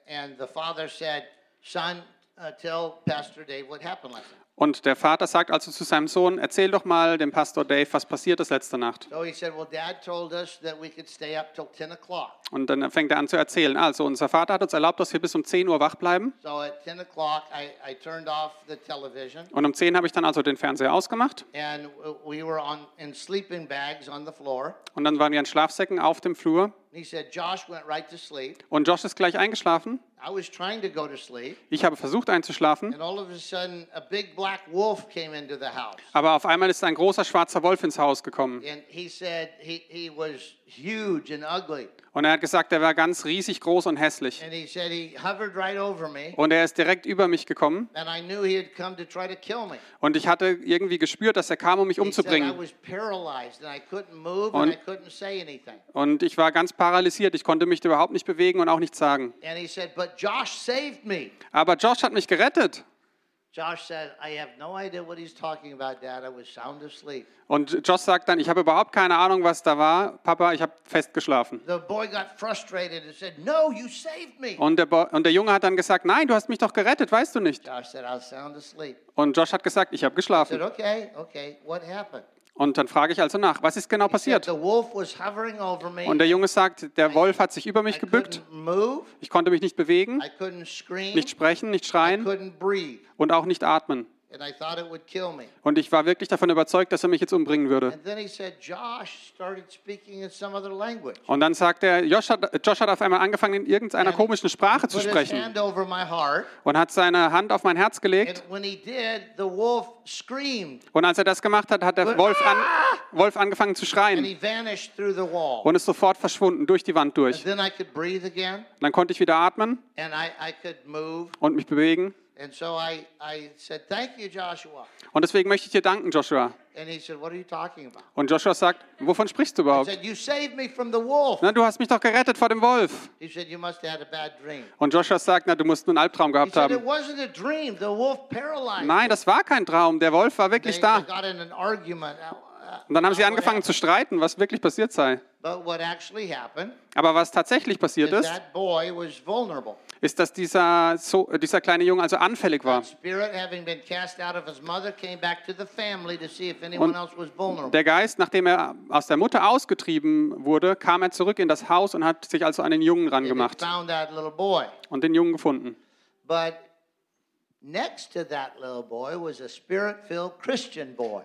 and the father said, "Son, uh, tell Pastor Dave what happened last night." Und der Vater sagt also zu seinem Sohn, erzähl doch mal dem Pastor Dave, was passiert ist letzte Nacht. So he said, "Well, Dad told us that we could stay up till 10 o'clock. Und dann fängt er an zu erzählen. Also unser Vater hat uns erlaubt, dass wir bis um 10 Uhr wach bleiben. So at 10 o'clock, I, I turned off the television, Und um 10 habe ich dann also den Fernseher ausgemacht. and we were on in sleeping bags on the floor. Und dann waren wir in Schlafsäcken auf dem Flur. And he said, Josh went right to sleep. Und Josh ist gleich eingeschlafen. I was trying to go to sleep, Ich habe versucht einzuschlafen. and all of a sudden, a big black wolf came into the house. Aber auf einmal ist ein großer schwarzer Wolf ins Haus gekommen. And he said he, he was huge and ugly. Und er hat gesagt, er war ganz riesig groß und hässlich. And he said he hovered right over me. Und er ist direkt über mich gekommen. And I knew he had come to try to kill me. Und ich hatte irgendwie gespürt, dass er kam, um mich umzubringen. was paralyzed and I couldn't move Und- and I couldn't say anything. Und ich war ganz paralysiert. Ich konnte mich überhaupt nicht bewegen und auch nichts sagen. And he said, But Josh saved me. Aber Josh hat mich gerettet. Josh said, I have no idea what he's talking about, Dad. I was sound asleep. Und Josh sagt dann, ich habe überhaupt keine Ahnung, was da war. Papa, ich habe fest geschlafen. The boy got frustrated and said, No, you saved me. Und der, Bo und der Junge hat dann gesagt, nein, du hast mich doch gerettet, weißt du nicht. Josh said, I was sound asleep. Und Josh hat gesagt, ich habe I said, geschlafen. Okay, okay, what happened? Und dann frage ich also nach, was ist genau passiert? Und der Junge sagt, der Wolf hat sich über mich gebückt. Ich konnte mich nicht bewegen, nicht sprechen, nicht schreien und auch nicht atmen. And I thought it would kill me. Und ich war wirklich davon überzeugt, dass er mich jetzt umbringen würde. And then he said, Josh started speaking in some other language. Und dann sagt er, Josh hat, Josh hat auf einmal angefangen, in irgendeiner komischen Sprache zu sprechen und hat seine Hand auf mein Herz gelegt. Und als er das gemacht hat, hat der Wolf, an, Wolf angefangen zu and schreien und ist sofort verschwunden durch die Wand durch. Dann konnte ich wieder atmen und mich bewegen. And so I, I said, Thank you, Joshua. Und deswegen möchte ich dir danken, Joshua. And he said, What are you talking about? Und Joshua sagt, wovon sprichst du überhaupt? said, You saved me from the wolf. Na, du hast mich doch gerettet vor dem Wolf. He said, You must have had a bad dream. Und Joshua sagt, na, du musst nur einen Albtraum He gehabt said, It haben. wasn't a dream. The wolf paralyzed Nein, das war kein Traum. Der Wolf war They, wirklich da. Und dann haben sie angefangen zu streiten, was wirklich passiert sei. Aber was tatsächlich passiert ist, ist, dass dieser, so, dieser kleine Junge also anfällig war. Vulnerable. Der Geist, nachdem er aus der Mutter ausgetrieben wurde, kam er zurück in das Haus und hat sich also an den Jungen ran And he gemacht found that little boy. und den Jungen gefunden. But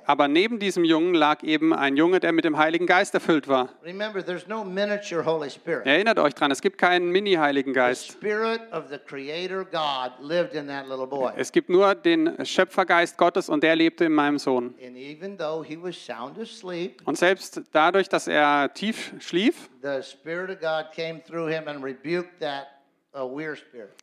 Aber neben diesem Jungen lag eben ein Junge, der mit dem Heiligen Geist erfüllt war. Remember, there's no miniature Holy Spirit. Erinnert euch dran, es gibt keinen Mini-Heiligen The Geist. spirit of the Creator God lived in that little boy. Es gibt nur den Schöpfergeist Gottes und der lebte in meinem Sohn. And even though he was sound asleep, Und selbst dadurch, dass er tief schlief, the Spirit of God came through him and rebuked that.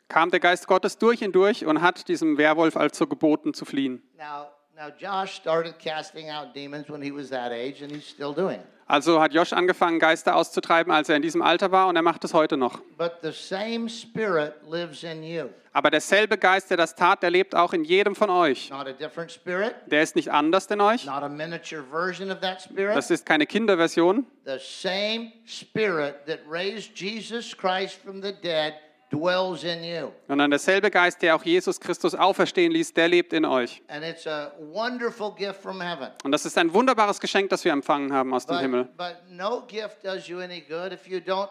Kam der Geist Gottes durch ihn durch und hat diesem Werwolf also geboten zu fliehen. Now, now Josh started casting out demons when he was that age, and he's still doing it. Also hat Josh angefangen, Geister auszutreiben, als er in diesem Alter war und er macht es heute noch. But the same Spirit lives in you. Aber derselbe Geist, der das tat, der lebt auch in jedem von euch. Not a different spirit, Der ist nicht anders denn euch. not a miniature version of that spirit. Das ist keine Kinderversion. The same Spirit that raised Jesus Christ from the dead dwells in you. sondern derselbe Geist, der auch Jesus Christus auferstehen ließ, der lebt in euch. And it's a wonderful gift from heaven. Und das ist ein wunderbares Geschenk, das wir empfangen haben aus dem Himmel. But, no gift does you any good if you don't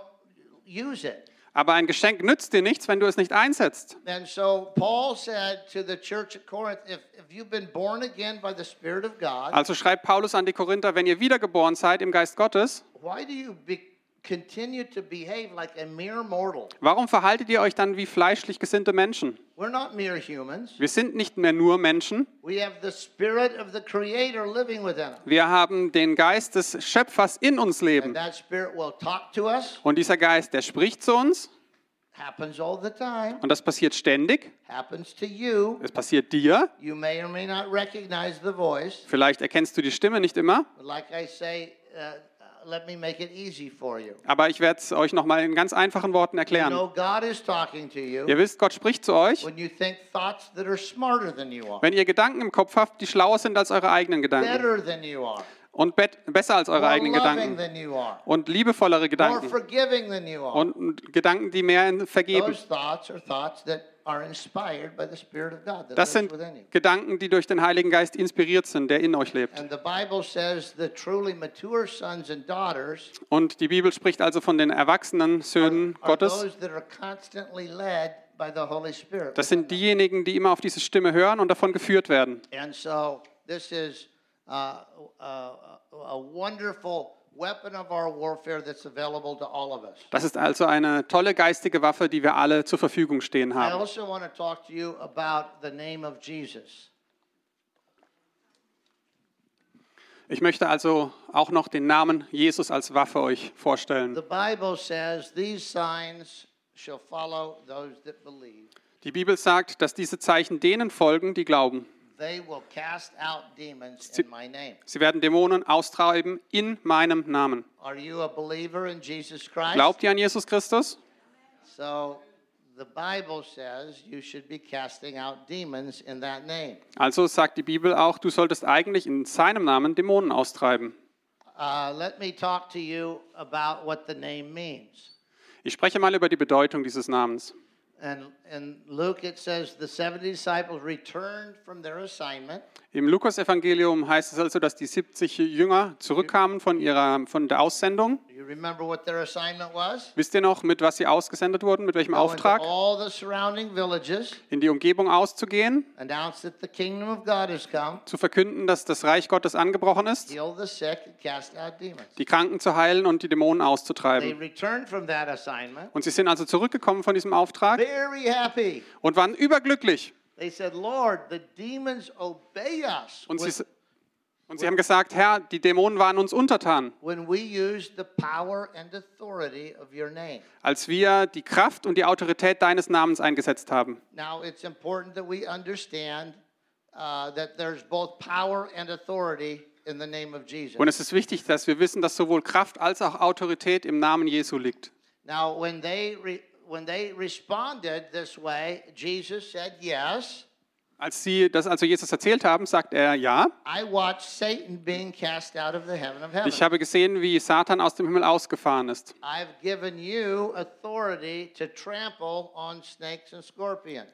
use it. Aber ein Geschenk nützt dir nichts, wenn du es nicht einsetzt. And so Paul said to the church at Corinth, if, if you've been born again by the Spirit of God, Also schreibt Paulus an die Korinther, wenn ihr wiedergeboren seid im Geist Gottes, why do you be, continue to behave like a mere mortal? warum verhaltet ihr euch dann wie fleischlich gesinnte Menschen? We're not mere humans. Wir sind nicht mehr nur Menschen, wir haben den Geist des Schöpfers in uns leben. Und dieser Geist, der spricht zu uns happens all the time, und das passiert ständig. happens to you. Es passiert dir. You may or may not recognize the voice. Vielleicht erkennst du die Stimme nicht immer, But like I say, uh, aber ich werde es euch nochmal in ganz einfachen Worten erklären. know God is talking to you Ihr wisst, Gott spricht zu euch, when you think thoughts that are smarter than you are, wenn ihr Gedanken im Kopf habt, die schlauer sind als eure eigenen Gedanken und besser als eure eigenen Gedanken und liebevollere Gedanken und Gedanken, die mehr vergeben. Das sind. Gedanken, die durch den Heiligen Geist inspiriert sind, der in euch lebt. And the Bible says the truly mature sons and daughters Und die Bibel spricht also von den erwachsenen Söhnen Gottes. Das sind diejenigen, die immer auf diese Stimme hören und davon geführt werden. And so this is uh, a wonderful weapon of our warfare that's available to all of us. Das ist also eine tolle geistige Waffe, die wir alle zur Verfügung stehen I haben. also want to talk to you about the name of Jesus. Ich möchte also auch noch den Namen Jesus als Waffe euch vorstellen. The Bible says these signs shall follow those that believe. Die Bibel sagt, dass diese Zeichen denen folgen, die glauben. They will cast out demons in my name. Sie werden Dämonen austreiben in meinem Namen. Are you a believer in Jesus Christ? Glaubt ihr an Jesus Christus? So the Bible says you should be casting out demons in that name. Also sagt die Bibel auch, du solltest eigentlich in seinem Namen Dämonen austreiben. Let me talk to you about what the name means. Ich spreche mal über die Bedeutung dieses Namens. And in Luke, it says the 70 disciples returned from their assignment. Im Lukas-Evangelium heißt es also, dass die 70 Jünger zurückkamen von, ihrer, von der Aussendung. Do you remember what their assignment was? Wisst ihr noch, mit was sie ausgesendet wurden, mit welchem Auftrag? all the surrounding villages, In die Umgebung auszugehen, announce that the kingdom of God has come, zu verkünden, dass das Reich Gottes angebrochen ist, heal the sick, and cast out demons. die Kranken zu heilen und die Dämonen They auszutreiben. returned from that assignment Und sie sind also zurückgekommen von diesem Auftrag very happy. und waren überglücklich. They said, Lord, the demons obey us Und sie, und sie haben gesagt, Herr, die Dämonen waren uns untertan, als wir die Kraft und die Autorität deines Namens eingesetzt haben. Now, it's important that we understand uh, that there's both power and authority in the name of Jesus. Und es ist wichtig, dass wir wissen, dass sowohl Kraft als auch Autorität im Namen Jesu liegt. Now, when they when they responded this way, Jesus said yes. Als sie das also Jesus erzählt haben, sagt er, ja, ich habe gesehen, wie Satan aus dem Himmel ausgefahren ist.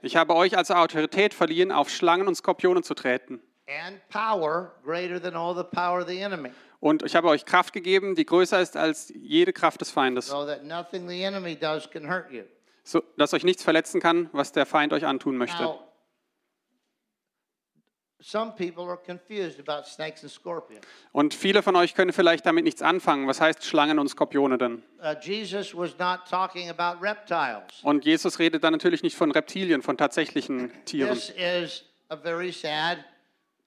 Ich habe euch also Autorität verliehen, auf Schlangen und Skorpione zu treten. and power greater than all the power of the enemy, Und ich habe euch Kraft gegeben, die größer ist als jede Kraft des Feindes, so that nothing the enemy does can hurt you. so dass euch nichts verletzen kann, was der Feind euch antun möchte. Now, some people are confused about snakes and scorpions. Und viele von euch können vielleicht damit nichts anfangen. Was heißt Schlangen und Skorpione denn? Uh, Jesus was not talking about reptiles. Und Jesus redet da natürlich nicht von Reptilien, von tatsächlichen Tieren. This is a very sad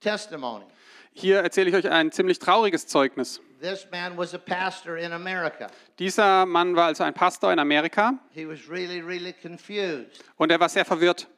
testimony. Hier erzähle ich euch ein ziemlich trauriges Zeugnis. This man was a pastor in America. Dieser Mann war also ein Pastor in Amerika He was really, really confused. und er war sehr verwirrt.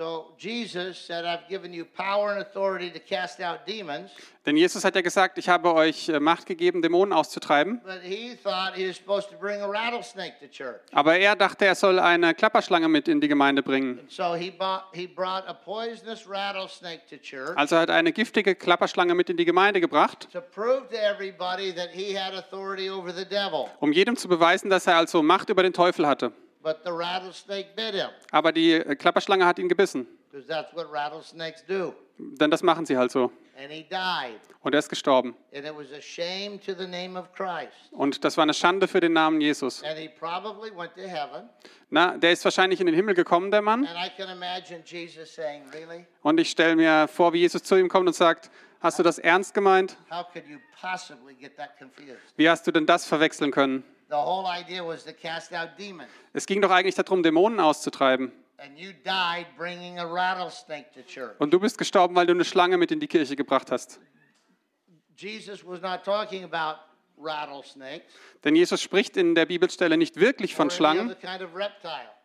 So Jesus said, I've given you power and authority to cast out demons. Denn Jesus hat ja gesagt, ich habe euch äh, Macht gegeben, Dämonen auszutreiben. But he thought he was supposed to bring a rattlesnake to church. Aber er dachte, er soll eine Klapperschlange mit in die Gemeinde bringen. So he, bought, he brought a poisonous rattlesnake to church Also hat eine giftige Klapperschlange mit in die Gemeinde gebracht, to prove to everybody that he had authority over the devil. um jedem zu beweisen, dass er also Macht über den Teufel hatte. But the rattlesnake bit him Aber die äh, Klapperschlange hat ihn gebissen. because that's what rattlesnakes do. Denn das machen sie halt so. And he died. Und er ist gestorben. And it was a shame to the name of Christ. Und das war eine Schande für den Namen Jesus. And he probably went to heaven. Na, der ist wahrscheinlich in den Himmel gekommen, der Mann. And I can imagine Jesus saying, Really? Und ich stelle mir vor, wie Jesus zu ihm kommt und sagt, hast du das ernst gemeint? How could you possibly get that confused? Wie hast du denn das verwechseln können? The whole idea was to cast out demons. Es ging doch eigentlich darum, Dämonen auszutreiben. And you died bringing a rattlesnake to church. Und du bist gestorben, weil du eine Schlange mit in die Kirche gebracht hast. Jesus was not talking about rattlesnakes Denn Jesus spricht in der Bibelstelle nicht wirklich von Schlangen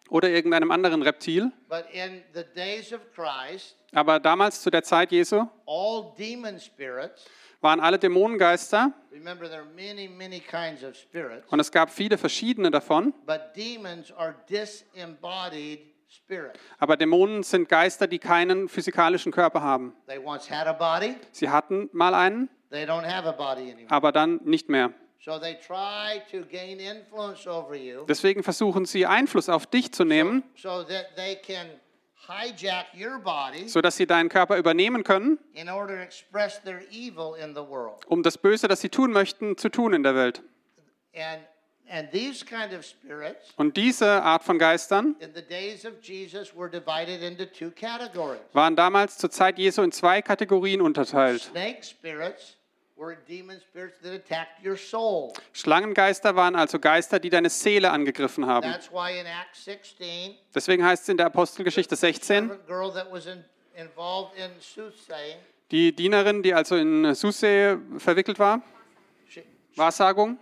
oder irgendeinem anderen Reptil. But in the days of Christ, Aber damals zu der Zeit Jesu all demon spirits, waren alle Dämonengeister remember there are many, many kinds of spirits, und es gab viele verschiedene davon. but demons are disembodied spirits. Aber Dämonen sind Geister, die keinen physikalischen Körper haben. They once had a body, Sie hatten mal einen, they don't have a body anymore. aber dann nicht mehr. So they try to gain influence over you Deswegen versuchen sie Einfluss auf dich zu nehmen, so that they can sodass sie deinen Körper übernehmen können, in order to express their evil in the world. um das Böse, das sie tun möchten, zu tun in der Welt. Und diese Art von Geistern waren damals zur Zeit Jesu in zwei Kategorien unterteilt. Schlangengeister waren also Geister, die deine Seele angegriffen haben. That's why in Acts 16, Deswegen heißt es in der Apostelgeschichte 16, servant girl that was in, involved in soothsaying, die Dienerin, die also in Susse verwickelt war, Wahrsagung,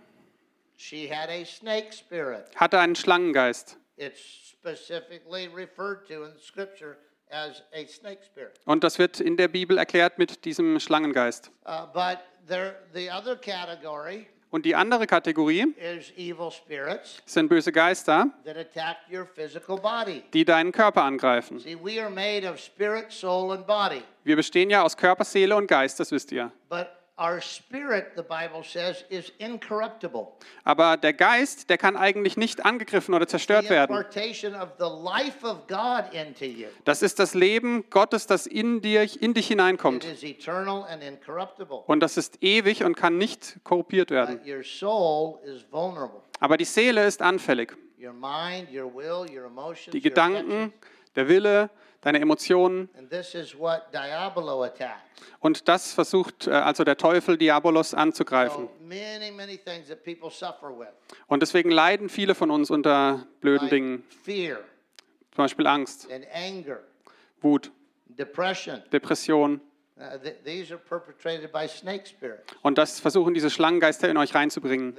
she had a snake spirit. hatte einen Schlangengeist. It's specifically referred to in Scripture as a snake spirit. Und das wird in der Bibel erklärt mit diesem Schlangengeist. Uh, but there, the other category Und die andere Kategorie is evil spirits sind böse Geister, that attack your physical body. die deinen Körper angreifen. See, we are made of spirit, soul, and body. Wir bestehen ja aus Körper, Seele und Geist, das wisst ihr. But our spirit, the Bible says, is incorruptible. Aber der Geist, der kann eigentlich nicht angegriffen oder zerstört werden. impartation of the life of God into you. Das ist das Leben Gottes, das in, dir, in dich It hineinkommt. is eternal and incorruptible. Und das ist ewig und kann nicht korruptiert werden. But your soul is vulnerable. Aber die Seele ist anfällig. Your mind, your will, your emotions, Die your Gedanken, affections. der Wille, deine Emotionen. Und das versucht äh, also der Teufel, Diabolos, anzugreifen. Und deswegen leiden viele von uns unter blöden Dingen. Zum Beispiel Angst, Wut, depression. Uh. Und das versuchen diese Schlangengeister in euch reinzubringen.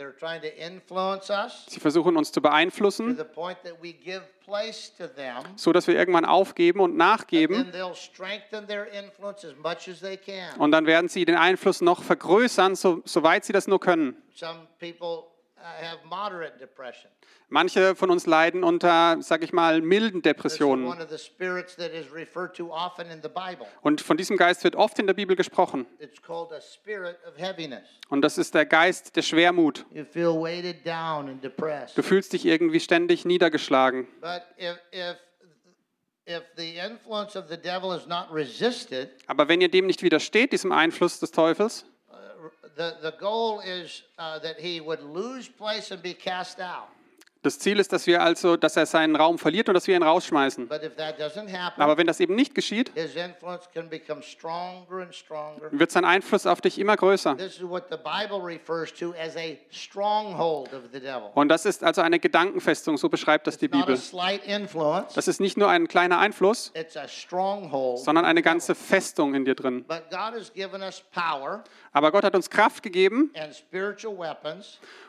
Sie versuchen uns zu beeinflussen, so dass wir irgendwann aufgeben und nachgeben. Und dann werden sie den Einfluss noch vergrößern, so, soweit sie das nur können. Some people Manche von uns leiden unter, sag ich mal, milden Depressionen. one of the spirits that is referred to often in the Bible. Und von diesem Geist wird oft in der Bibel gesprochen. It's called a spirit of heaviness. Und das ist der Geist der Schwermut. You feel weighted down and depressed. Du fühlst dich irgendwie ständig niedergeschlagen. But if, if, if the influence of the devil is not resisted, Aber wenn ihr dem nicht widersteht, diesem Einfluss des Teufels, the, the goal is uh, that he would lose place and be cast out. Das Ziel ist, dass wir also, dass er seinen Raum verliert und dass wir ihn rausschmeißen. Aber wenn das eben nicht geschieht, wird sein Einfluss auf dich immer größer. Und das ist also eine Gedankenfestung, so beschreibt das die Bibel. Das ist nicht nur ein kleiner Einfluss, sondern eine ganze Festung in dir drin. Aber Gott hat uns Kraft gegeben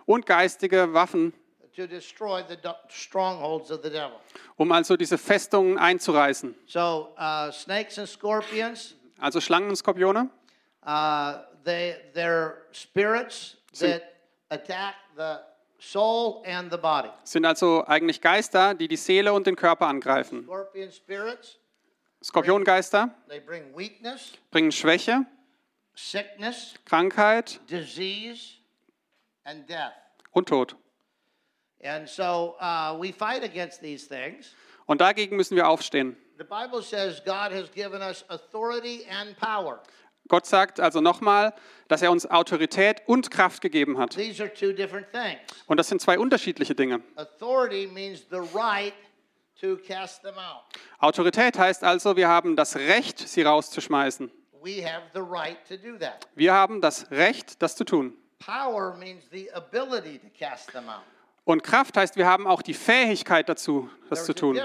und geistige Waffen, to destroy the strongholds of the devil. um also diese Festungen einzureißen. So, uh, snakes and scorpions, Also Schlangen und Skorpione uh, they, they're spirits that attack the soul and the body. sind also eigentlich Geister, die die Seele und den Körper angreifen. Scorpion spirits, Skorpiongeister they bring weakness, bringen Schwäche, sickness, Krankheit disease, and death. und Tod. And so uh, we fight against these things. Und dagegen müssen wir aufstehen. The Bible says God has given us authority and power. Gott sagt also nochmal, dass er uns Autorität und Kraft gegeben hat. These are two different things. Und das sind zwei unterschiedliche Dinge. Authority means the right to cast them out. Autorität heißt also, wir haben das Recht, sie rauszuschmeißen. We have the right to do that. Wir haben das Recht, das zu tun. Power means the ability to cast them out. Und Kraft heißt, wir haben auch die Fähigkeit dazu, das zu tun.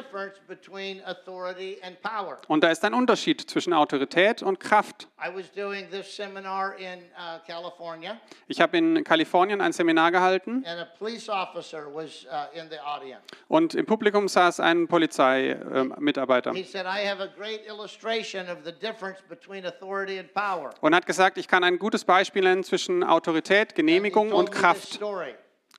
Und da ist ein Unterschied zwischen Autorität und Kraft. Uh, Ich habe in Kalifornien ein Seminar gehalten uh, und im Publikum saß ein Polizeimitarbeiter power. und hat gesagt, ich kann ein gutes Beispiel nennen zwischen Autorität, Genehmigung und Kraft.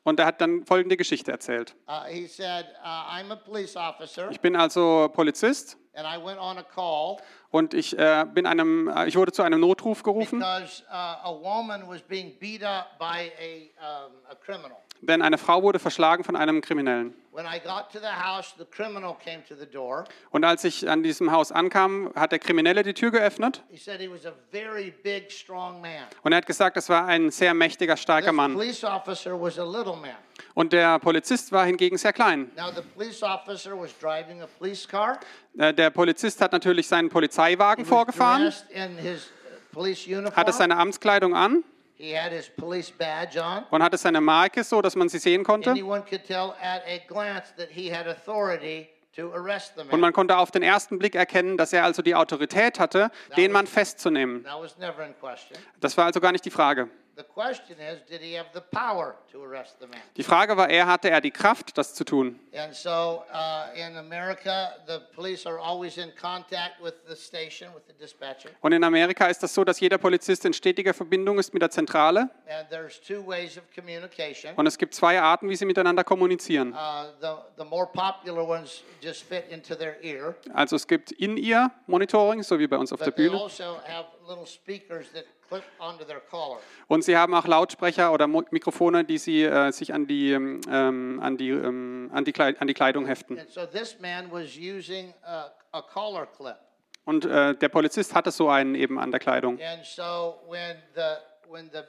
Und er hat dann folgende Geschichte erzählt. Uh, he said, uh, I'm a police officer, Ich bin also Polizist and I went on a call und ich, äh, bin einem, äh, ich wurde zu einem Notruf gerufen, because uh, a woman was being beat up by a, um, a criminal. Denn eine Frau wurde verschlagen von einem Kriminellen. When I got to the house, the criminal came to the door. Und als ich an diesem Haus ankam, hat der Kriminelle die Tür geöffnet He said he was a very big, strong man. und er hat gesagt, es war ein sehr mächtiger, starker Mann. police officer was a little man. Und der Polizist war hingegen sehr klein. Now, the police officer was driving a police car. Äh, Der Polizist hat natürlich seinen Polizeiwagen vorgefahren, dressed in his police uniform. hatte seine Amtskleidung an He had his police badge on. und hatte seine Marke so, dass man sie sehen konnte. Anyone could tell at a glance that he had authority to arrest the Und man. konnte auf den ersten Blick erkennen, dass er also die Autorität hatte, den Mann festzunehmen. That was never in question. Das war also gar nicht die Frage. The question is, did he have the power to arrest the man? Die Frage war eher, hatte er die Kraft, das zu tun? And so uh, in America, the police are always in contact with the station, with the dispatcher. Und in Amerika ist das so, dass jeder Polizist in stetiger Verbindung ist mit der Zentrale. And there's two ways of communication. Und es gibt zwei Arten, wie sie miteinander kommunizieren. Uh, the, the more popular ones just fit into their ear, Also es gibt In-Ear-Monitoring, so wie bei uns auf der they Bühne. also have little speakers that clip onto their collar. Und sie haben auch Lautsprecher oder Mikrofone, die sie äh, sich an die, ähm, an, die, ähm, an, die Kleid an die Kleidung heften. And so this man was using a, a collar clip. Und äh, der Polizist hatte so einen eben an der Kleidung. And so when the when the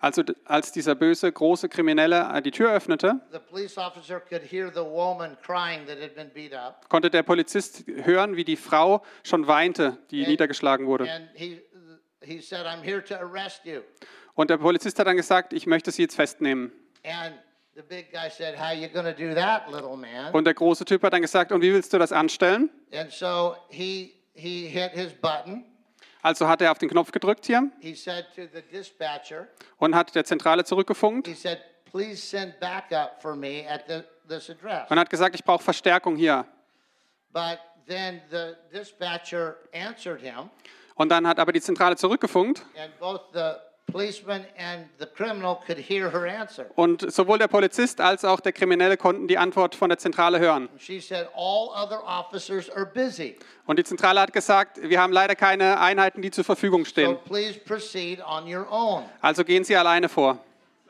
Also als dieser böse, große Kriminelle äh, die Tür öffnete, the police officer could hear the woman crying that had been beat up. konnte der Polizist hören, wie die Frau schon weinte, die niedergeschlagen wurde. And he he said, "I'm here to arrest you." Und der Polizist hat dann gesagt, ich möchte sie jetzt festnehmen. And the big guy said, "How you going to do that, little man?" Und der große Typ hat dann gesagt, und wie willst du das anstellen? And so he he hit his button. Also hat er auf den Knopf gedrückt hier He said to the dispatcher, und hat der Zentrale zurückgefunkt he said, "Please send backup for me at the, this address." und hat gesagt, ich brauche Verstärkung hier. But then the dispatcher answered him, Und dann hat aber die Zentrale zurückgefunkt and both the policeman and the criminal could hear her answer. Und sowohl der Polizist als auch der Kriminelle konnten die Antwort von der Zentrale hören. She said, All other officers are busy, Und die Zentrale hat gesagt, wir haben leider keine Einheiten, die zur Verfügung so stehen. please proceed on your own. Also gehen Sie alleine vor.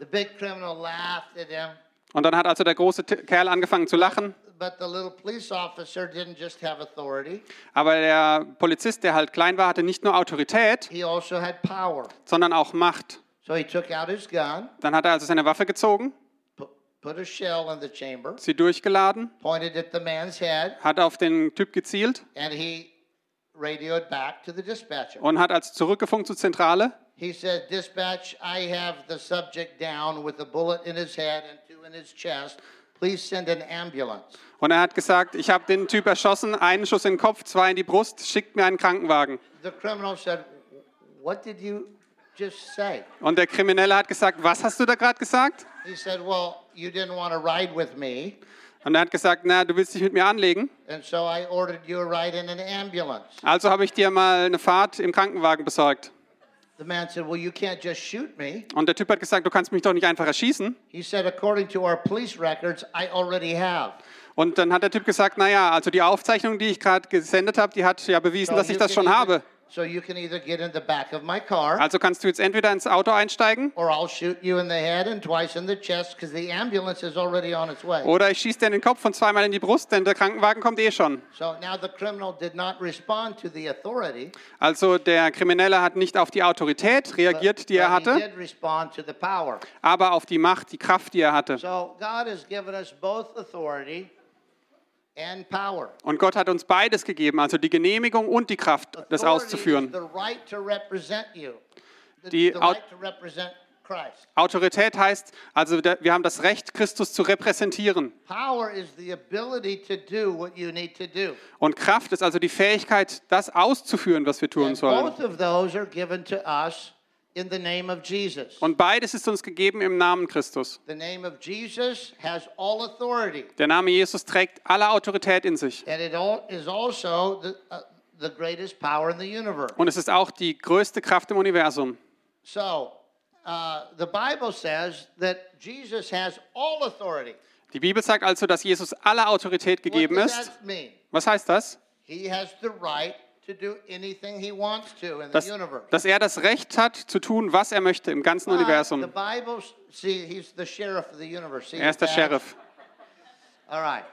The big criminal laughed at him, Und dann hat also der große Kerl angefangen zu lachen. But the little police officer didn't just have authority, Aber der Polizist, der halt klein war, hatte nicht nur Autorität, he also had power. sondern auch Macht. So he took out his gun, Dann hat er also seine Waffe gezogen, pu- put a shell in the chamber, sie durchgeladen, pointed at the man's head, hat auf den Typ gezielt and he radioed back to the dispatcher. und hat also zurückgefunkt zur Zentrale. He said, Dispatch, I have the subject down with a bullet in his head and two in his chest. Please send an ambulance. Und er hat gesagt, ich habe den Typ erschossen, einen Schuss in den Kopf, zwei in die Brust, schickt mir einen Krankenwagen. The criminal said, What did you just say? Und der Kriminelle hat gesagt, was hast du da gerade gesagt? He said, Well, you didn't want to ride with me, Und er hat gesagt, na, du willst dich mit mir anlegen. and so I ordered you a ride in an ambulance. Also habe ich dir mal eine Fahrt im Krankenwagen besorgt. Und der Typ hat gesagt, du kannst mich doch nicht einfach erschießen. He said, According to our police records, I already have. Und dann hat der Typ gesagt, naja, also die Aufzeichnung, die ich gerade gesendet habe, die hat ja bewiesen, dass ich das schon habe. So you can either get in the back of my car, Also kannst du jetzt entweder ins Auto einsteigen or I'll shoot you in the head and twice in the chest because the ambulance is already on its way. oder ich schieße dir in den Kopf und zweimal in die Brust, denn der Krankenwagen kommt eh schon. So now the criminal did not respond to the authority, Also der Kriminelle hat nicht auf die Autorität reagiert, die er but he hatte, did respond to the power. aber auf die Macht, die Kraft, die er hatte. So God has given us both authority. Und Gott hat uns beides gegeben, also die Genehmigung und die Kraft, das auszuführen. Die. Autorität heißt, also wir haben das Recht, Christus zu repräsentieren. Power is the ability to do what you need to do. Und Kraft ist also die Fähigkeit, das auszuführen, was wir tun sollen. In the name of Jesus. Und beides ist uns gegeben im Namen Christus. The name of Jesus has all authority, Der Name Jesus trägt alle Autorität in sich. and it all is also the, uh, the greatest power in the universe. Und es ist auch die größte Kraft im Universum. So, uh, the Bible says that Jesus has all authority. Die Bibel sagt also, dass Jesus alle Autorität What gegeben does ist. that mean? Was heißt das? He has the right to do anything he wants to in the Dass, er das Recht hat, zu tun, was er möchte im ganzen Universum. Er ist der? Sheriff. All right.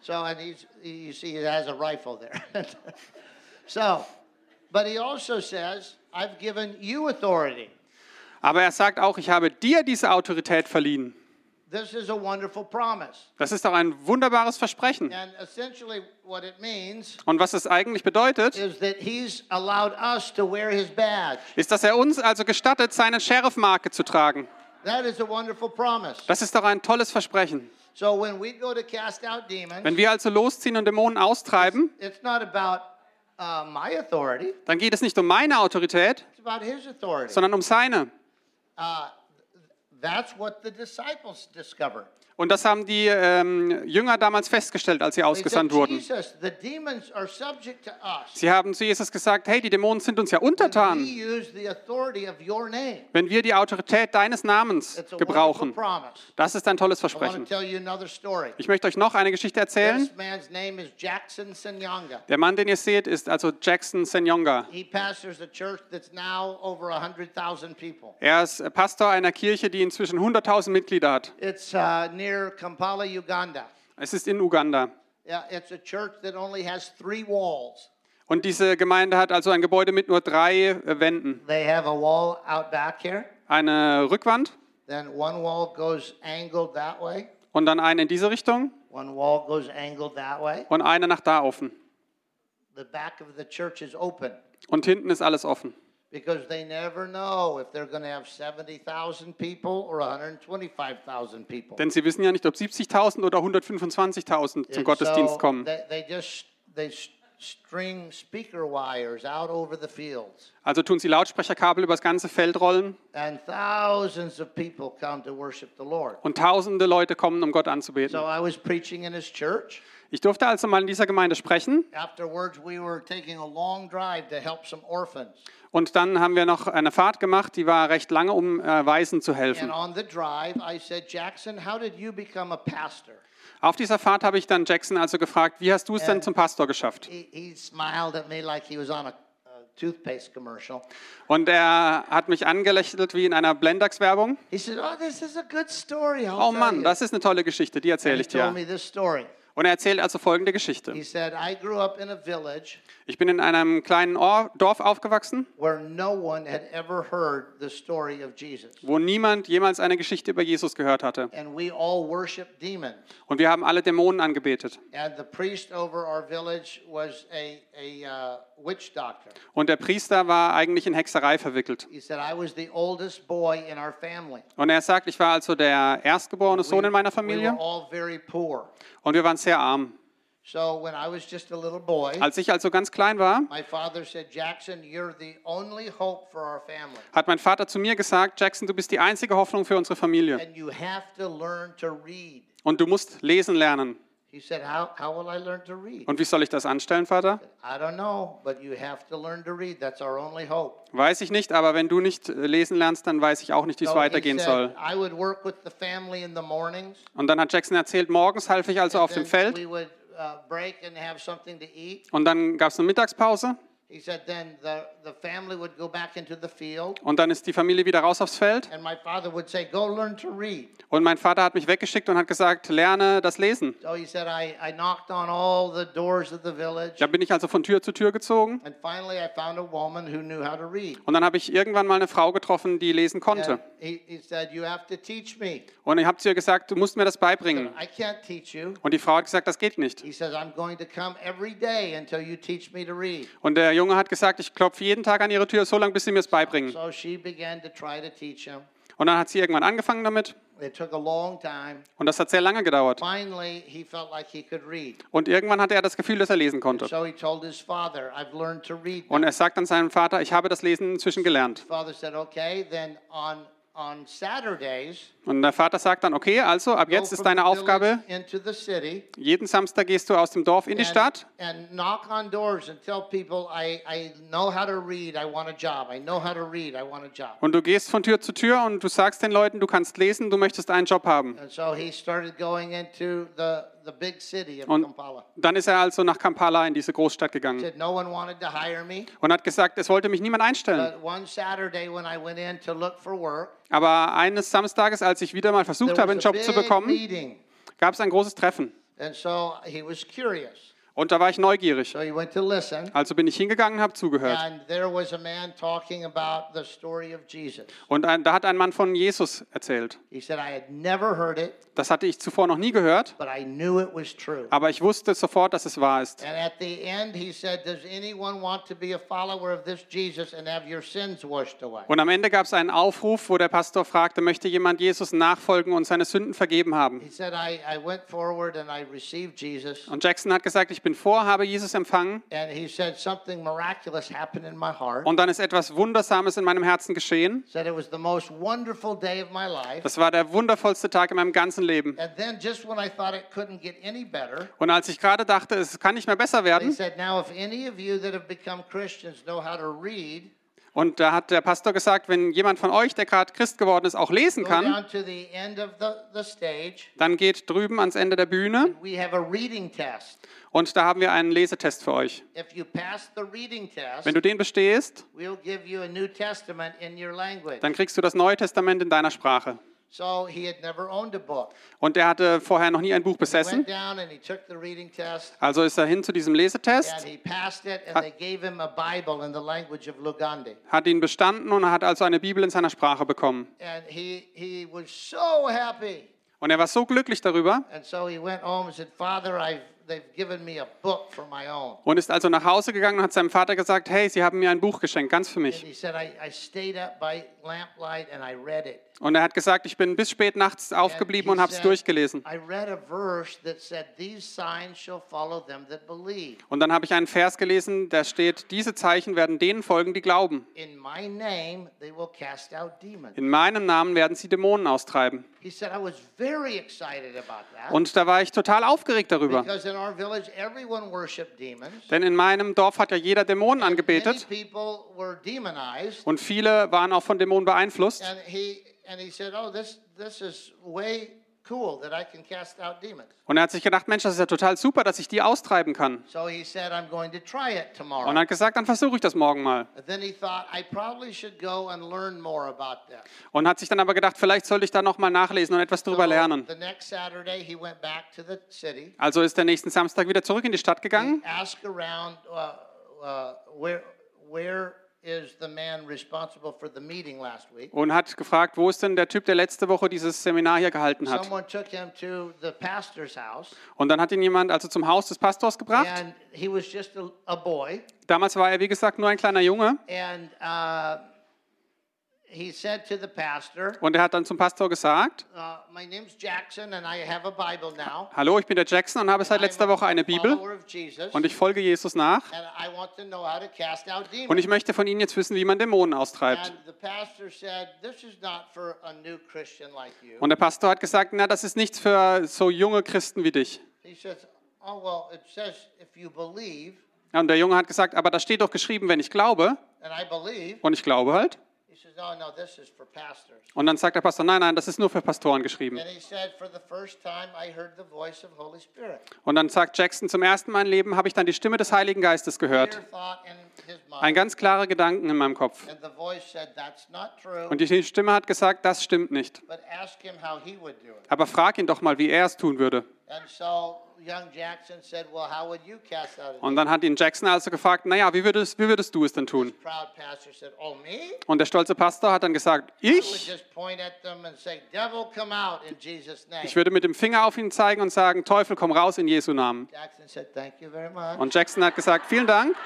So, and he's, you see, he has a rifle there. (laughs) so, but he also says, I've given you authority. Aber er sagt auch, ich habe dir diese Autorität verliehen. This is a wonderful promise. Das ist doch ein wunderbares Versprechen. And essentially, what it means Und was es eigentlich bedeutet, is that he's allowed us to wear his badge. ist, dass er uns also gestattet, seine Sheriff-Marke zu tragen. That is a wonderful promise. Das ist doch ein tolles Versprechen. So, when we go to cast out demons, Wenn wir also losziehen und Dämonen austreiben, it's not about uh, my authority, dann geht es nicht um meine Autorität, it's about his authority. sondern um seine. Uh, that's what the disciples discovered. Und das haben die ähm, Jünger damals festgestellt, als sie ausgesandt wurden. Sie haben zu Jesus gesagt, hey, die Dämonen sind uns ja untertan, wenn wir die Autorität deines Namens gebrauchen. Das ist ein tolles Versprechen. Ich möchte euch noch eine Geschichte erzählen. Der Mann, den ihr seht, ist also Jackson Senyonga. He pastors a church that's now over 100,000 people. Er ist Pastor einer Kirche, die inzwischen 100.000 Mitglieder hat. Near Kampala, Uganda. Es ist in Uganda. Yeah, it's a church that only has three walls. Und diese Gemeinde hat also ein Gebäude mit nur drei äh, Wänden. They have a wall out back here, Eine Rückwand then one wall goes angled that way, und dann eine in diese Richtung one wall goes angled that way. und eine nach da offen. The back of the church is open Und hinten ist alles offen. Because they never know if they're going to have 70,000 people or 125,000 people. Denn sie wissen ja nicht, ob 70.000 oder 125.000 zum Gottesdienst kommen. They, they just they string speaker wires out over the fields. Also tun sie Lautsprecherkabel übers ganze Feld rollen And thousands of people come to worship the Lord. und tausende Leute kommen, um Gott anzubeten. So I was preaching in his church. Ich durfte also mal in dieser Gemeinde sprechen Afterwards, we were taking a long drive to help some orphans. und dann haben wir noch eine Fahrt gemacht, die war recht lange, um äh, Waisen zu And helfen. on the drive, I said, Jackson, how did you become a pastor? Auf dieser Fahrt habe ich dann Jackson also gefragt, wie hast du es denn zum Pastor geschafft? He, he smiled at me like he was on a, a toothpaste commercial. Und er hat mich angelächelt wie in einer Blendax-Werbung. He said, Oh, this is a good story. I'll Oh Mann, das ist eine tolle Geschichte, die erzähle ich dir. Und er erzählt also folgende Geschichte. He said, I grew up in a village Ich bin in einem kleinen Or Dorf aufgewachsen, where no one had ever heard the story of Jesus. wo niemand jemals eine Geschichte über Jesus gehört hatte. And we all worshiped demons. Und wir haben alle Dämonen angebetet. And the priest over our village was a, a uh, witch doctor. Und der Priester war eigentlich in Hexerei verwickelt. He said, I was the oldest boy in our family. Und er sagt, ich war also der erstgeborene Sohn in meiner we Familie were all very poor. Und wir waren sehr arm. So when I was just a little boy, Als ich also ganz klein war, my father said, Jackson, you're the only hope for our family. hat mein Vater zu mir gesagt, Jackson, du bist die einzige Hoffnung für unsere Familie. And you have to learn to read. Und du musst lesen lernen. He said, How, how will I learn to read? Und wie soll ich das anstellen, Vater? I don't know, but you have to learn to read. That's our only hope. Weiß ich nicht, aber wenn du nicht äh, lesen lernst, dann weiß ich auch nicht, wie es So weitergehen said, soll. I would work with the family in the mornings. Und dann hat Jackson erzählt, morgens half ich also auf dem Feld We would uh, break and have something to eat. und dann gab es eine Mittagspause He said then the, the family would go back into the field, und dann ist die Familie wieder raus aufs Feld. and my father would say, Go learn to read. Und mein Vater hat mich weggeschickt und hat gesagt, lerne das Lesen. So he said, I, I knocked on all the doors of the village, Da bin ich also von Tür zu Tür gezogen and finally I found a woman who knew how to read. und dann habe ich irgendwann mal eine Frau getroffen, die lesen konnte. And he, he said, You have to teach me. Und ich habe zu ihr gesagt, du musst mir das beibringen. I can't teach you. Und die Frau hat gesagt, das geht nicht. He says, I'm going to come every day until you teach me to read. Und der Junge hat gesagt, ich klopfe jeden Tag an ihre Tür, so lange, bis sie mir es beibringen. So she began to try to teach him. Und dann hat sie irgendwann angefangen damit It took a long time. und das hat sehr lange gedauert. Finally, he felt like he could read. Und irgendwann hatte er das Gefühl, dass er lesen konnte. Und now." er sagt dann seinem Vater, ich habe das Lesen inzwischen gelernt. Und der Vater sagt dann, okay, also ab jetzt ist deine Aufgabe, village into the city jeden Samstag gehst du aus dem Dorf in die Stadt and knock on doors and tell people, I, I know how to read, I want a job. I know how to read, I want a job. und du gehst von Tür zu Tür und du sagst den Leuten, du kannst lesen, du möchtest einen Job haben. And so he started going into the, the big city of Und Kampala. dann ist er also nach Kampala in diese Großstadt gegangen Said no one wanted to hire me. und hat gesagt, es wollte mich niemand einstellen. But one Saturday when I went in to look for work, Aber eines Samstages, als ich wieder mal versucht habe, einen Job zu bekommen, gab es ein großes Treffen. And so he was curious. Und da war ich neugierig. Also bin ich hingegangen und habe zugehört. Und ein, da hat ein Mann von Jesus erzählt. Das hatte ich zuvor noch nie gehört, aber ich wusste sofort, dass es wahr ist. And at the end, he said, Does anyone want to be a follower of this Jesus and have your sins washed away? Und am Ende gab es einen Aufruf, wo der Pastor fragte, möchte jemand Jesus nachfolgen und seine Sünden vergeben haben? Und Jackson hat gesagt, ich bin vor, habe Jesus empfangen And he said, Something miraculous happened in my heart. und dann ist etwas Wundersames in meinem Herzen geschehen. Said it was the most wonderful day of my life. Das war der wundervollste Tag in meinem ganzen Leben. And then, just when I thought it couldn't get any better, Und als ich gerade dachte, es kann nicht mehr besser He werden, said, Now, if any of you that have become Christians know how to read, und da hat der Pastor gesagt, wenn jemand von euch, der gerade Christ geworden ist, auch lesen kann, dann geht drüben ans Ende der Bühne und da haben wir einen Lesetest für euch. Wenn du den bestehst, dann kriegst du das Neue Testament in deiner Sprache. So he had never owned a book. Und er hatte vorher noch nie ein Buch besessen. Also ist er hin zu diesem Lesetest, hat ihn bestanden und hat also eine Bibel in seiner Sprache bekommen. Und er war so glücklich darüber. Und ist also nach Hause gegangen und hat seinem Vater gesagt, hey, sie haben mir ein Buch geschenkt, ganz für mich. Und er hat gesagt, ich bin bis spät nachts aufgeblieben und habe es said, durchgelesen. I read a verse that said, These signs shall follow them that believe. Und dann habe ich einen Vers gelesen, da steht, diese Zeichen werden denen folgen, die glauben. In meinem Namen werden sie Dämonen austreiben. He said, I was very excited about that. Und da war ich total aufgeregt darüber. Because in our village, everyone worshiped demons. Denn in meinem Dorf hat ja jeder Dämonen angebetet. Und viele waren auch von Dämonen beeinflusst. And he, and he said, Oh, this, this is way cool that I can cast out demons. Und er hat sich gedacht, Mensch, das ist ja total super, dass ich die austreiben kann. So he said, I'm going to try it tomorrow. Und er hat gesagt, dann versuche ich das morgen mal. And then he thought, I probably should go and learn more about that. Und hat sich dann aber gedacht, vielleicht sollte ich da noch mal nachlesen und etwas drüber lernen. the next Saturday, he went back to the city. Also ist er nächsten Samstag wieder zurück in die Stadt gegangen asked around uh, uh, where where is the man responsible for the meeting last week. und hat gefragt, wo ist denn der Typ, der letzte Woche dieses Seminar hier gehalten hat. Someone took him to the pastor's house, Und dann hat ihn jemand also zum Haus des Pastors gebracht. and he was just a, a boy. Damals war er, wie gesagt, nur ein kleiner Junge. And uh, he said to the pastor, Und er hat dann zum Pastor gesagt, uh, "My name's Jackson, and I have a Bible now. hallo, ich bin der Jackson und habe seit letzter Woche eine Bibel und ich folge Jesus nach. and I want to know how to cast out Und ich demons." möchte von Ihnen jetzt wissen, wie man Dämonen austreibt. Und der Pastor hat gesagt, na, das ist nichts für so junge Christen wie dich. Oh, und der Junge hat gesagt, aber da steht doch geschrieben, wenn ich glaube. and I believe. Und ich glaube halt. Und dann sagt der Pastor, nein, nein, das ist nur für Pastoren geschrieben. And he said, For the first time, I heard the voice of Holy Spirit. Und dann sagt Jackson, zum ersten Mal in meinem Leben habe ich dann die Stimme des Heiligen Geistes gehört. Ein ganz klare Gedanken in meinem Kopf. Und die Stimme hat gesagt, das stimmt nicht. Aber frag ihn doch mal, wie er es tun würde. And so young Jackson said, Well, how would you cast out a Und dann hat ihn Jackson also gefragt, naja, wie würdest, wie würdest du es denn tun? Proud pastor said, Oh, me? Und der stolze Pastor hat dann gesagt, ich? just point at them and say, Devil, come out in Jesus' name. Ich würde mit dem Finger auf ihn zeigen und sagen, Teufel, komm raus in Jesu Namen. Jackson said, Thank you very much. Und Jackson hat gesagt, vielen Dank.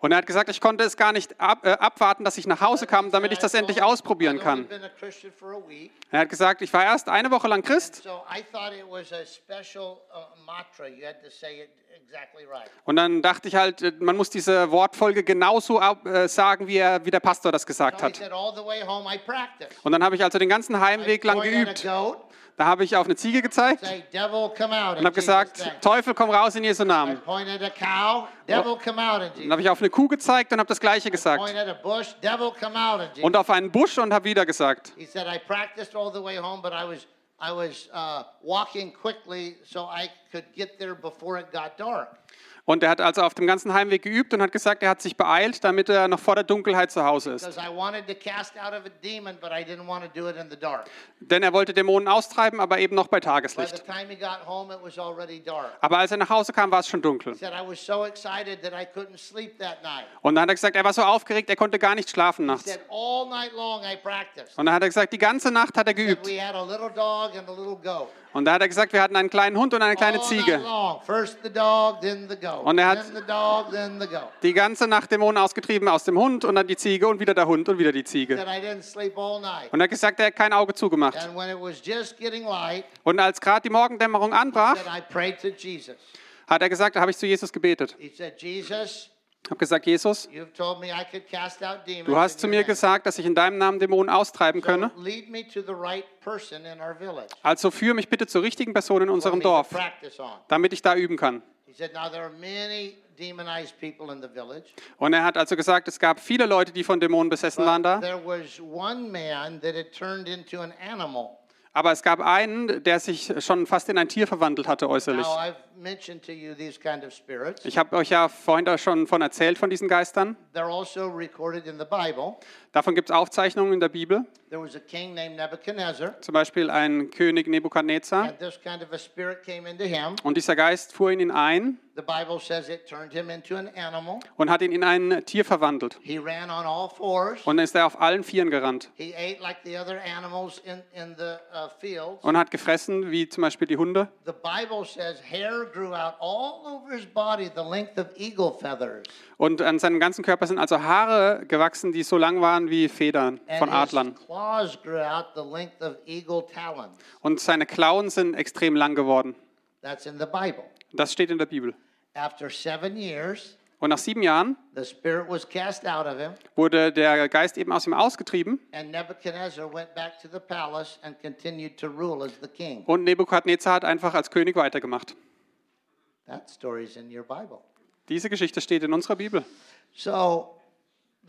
Und er hat gesagt, ich konnte es gar nicht ab, äh, abwarten, dass ich nach Hause kam, damit ich das endlich ausprobieren kann. Er hat gesagt, ich war erst eine Woche lang Christ. Uh, und dann dachte ich halt, äh, man muss diese Wortfolge genauso äh, sagen, wie, er, wie der Pastor das gesagt hat. Und dann habe ich also den ganzen Heimweg lang geübt. Da habe ich auf eine Ziege gezeigt und habe gesagt. Teufel, komm raus in Jesu Namen. Dann habe ich auf eine Kuh gezeigt und habe das Gleiche gesagt. Und auf einen Busch und habe wieder gesagt. Und er hat also auf dem ganzen Heimweg geübt und hat gesagt, er hat sich beeilt, damit er noch vor der Dunkelheit zu Hause ist. Demon. Denn er wollte Dämonen austreiben, aber eben noch bei Tageslicht. home. Aber als er nach Hause kam, war es schon dunkel. Said, so. Und dann hat er gesagt, er war so aufgeregt, er konnte gar nicht schlafen nachts. said. Und dann hat er gesagt, die ganze Nacht hat er He said, Und da hat er gesagt, wir hatten einen kleinen Hund und eine kleine Ziege. night long. First the dog, then the goat. Und er hat-. Die ganze Nacht Dämonen ausgetrieben aus dem Hund und dann die Ziege und wieder der Hund und wieder die Ziege. said, I didn't sleep all night. Und er hat gesagt, er hat kein Auge zugemacht. And when it was just getting light, Und als gerade die Morgendämmerung anbrach, hat er gesagt, da habe ich zu Jesus gebetet. Ich habe gesagt, Jesus, du hast zu mir gesagt, dass ich in deinem Namen Dämonen austreiben könne. Also führe mich bitte zur richtigen Person in unserem Dorf, damit ich da üben kann. Und er hat also gesagt, es gab viele Leute, die von Dämonen besessen waren da. Aber es gab einen, der sich schon fast in ein Tier verwandelt hatte äußerlich. Ich habe euch ja vorhin da schon von erzählt, von diesen Geistern. Davon gibt es Aufzeichnungen in der Bibel. There was a king named Nebuchadnezzar, Zum Beispiel ein König Nebukadnezar. kind of. Und dieser Geist fuhr in ihn ein. The Bible says it turned him into an animal. und hat ihn in ein Tier verwandelt. He ran on all fours. Und dann ist er auf allen Vieren gerannt like the other animals in, in the uh, fields. und hat gefressen, wie zum Beispiel die Hunde. The Bible says hair grew out all over his body the length of eagle feathers. Und an seinem ganzen Körper sind also Haare gewachsen, die so lang waren wie Federn von And Adlern. Und seine Klauen sind extrem lang geworden. Das steht in der Bibel. After seven years, Und nach sieben Jahren the spirit was cast out of him, wurde der Geist eben aus ihm ausgetrieben and Nebuchadnezzar went back to the palace and continued to rule as the king. und Nebukadnezar hat einfach als König weitergemacht. Diese Geschichte steht in unserer Bibel. So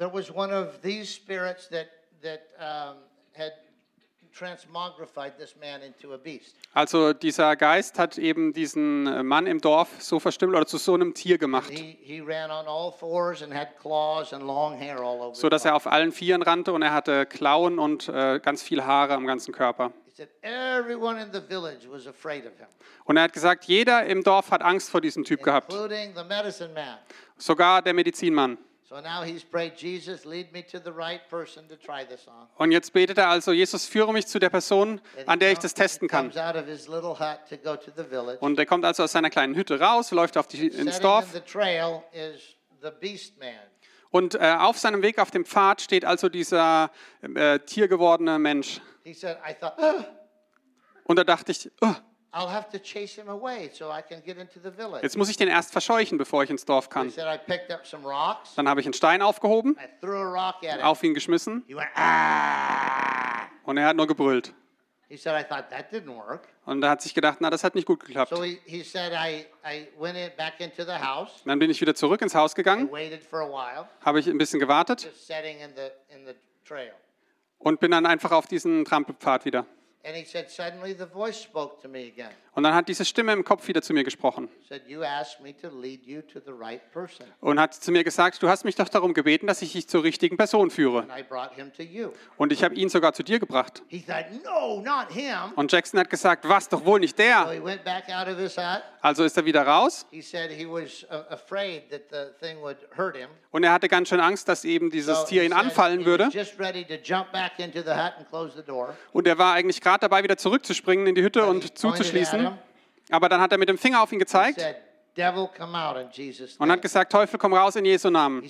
there was one of these spirits that that um, had transmogrified this man into a beast. Also dieser Geist hat eben diesen äh, Mann im Dorf so verstimmt oder zu so einem Tier gemacht, He he ran on all fours and had claws and long hair all over. so dass er auf allen Vieren rannte und er hatte Klauen und äh, ganz viel Haare am ganzen Körper. He said everyone in the village was afraid of him, Und er hat gesagt, jeder im Dorf hat Angst vor diesem Typ gehabt, including the medicine man. sogar der Medizinmann. So now he's prayed, Jesus, lead me to the right person to try this on. Und jetzt betet er also, Jesus, führe mich zu der Person, an der ich das testen kann. Und er kommt also aus seiner kleinen Hütte raus, läuft auf die, ins Dorf und äh, auf seinem Weg auf dem Pfad steht also dieser äh, tiergewordene Mensch. He said, I thought, "Ah, (gasps) Und da dachte ich, oh, I'll have to chase him away so I can get into the village. jetzt muss ich den erst verscheuchen, bevor ich ins Dorf kann. said, I picked up some rocks. Dann habe ich einen Stein aufgehoben, I threw a rock at him. auf ihn geschmissen He went, ah. und er hat nur gebrüllt. He said, I thought that didn't work. Und er hat sich gedacht, na, das hat nicht gut geklappt. So he, he said, I, I went in, back into the house. Dann bin ich wieder zurück ins Haus gegangen, habe ich ein bisschen gewartet und bin dann einfach auf diesen Trampelpfad wieder. And he said, suddenly the voice spoke to me again. Und dann hat diese Stimme im Kopf wieder zu mir gesprochen Said, you asked me to lead you to the right person. und hat zu mir gesagt, du hast mich doch darum gebeten, dass ich dich zur richtigen Person führe. And I brought him to you. Und ich habe ihn sogar zu dir gebracht. He thought, no, not him. Und Jackson hat gesagt, was, doch wohl nicht So der. he went back out of his hut. Also ist er wieder raus uh, afraid that the thing would hurt him. und er hatte ganz schön Angst, dass eben dieses Tier ihn anfallen würde. Und er war eigentlich gerade dabei, wieder zurückzuspringen in die Hütte und zuzuschließen. Aber dann hat er mit dem Finger auf ihn gezeigt und hat gesagt, Teufel, komm raus in Jesu Namen.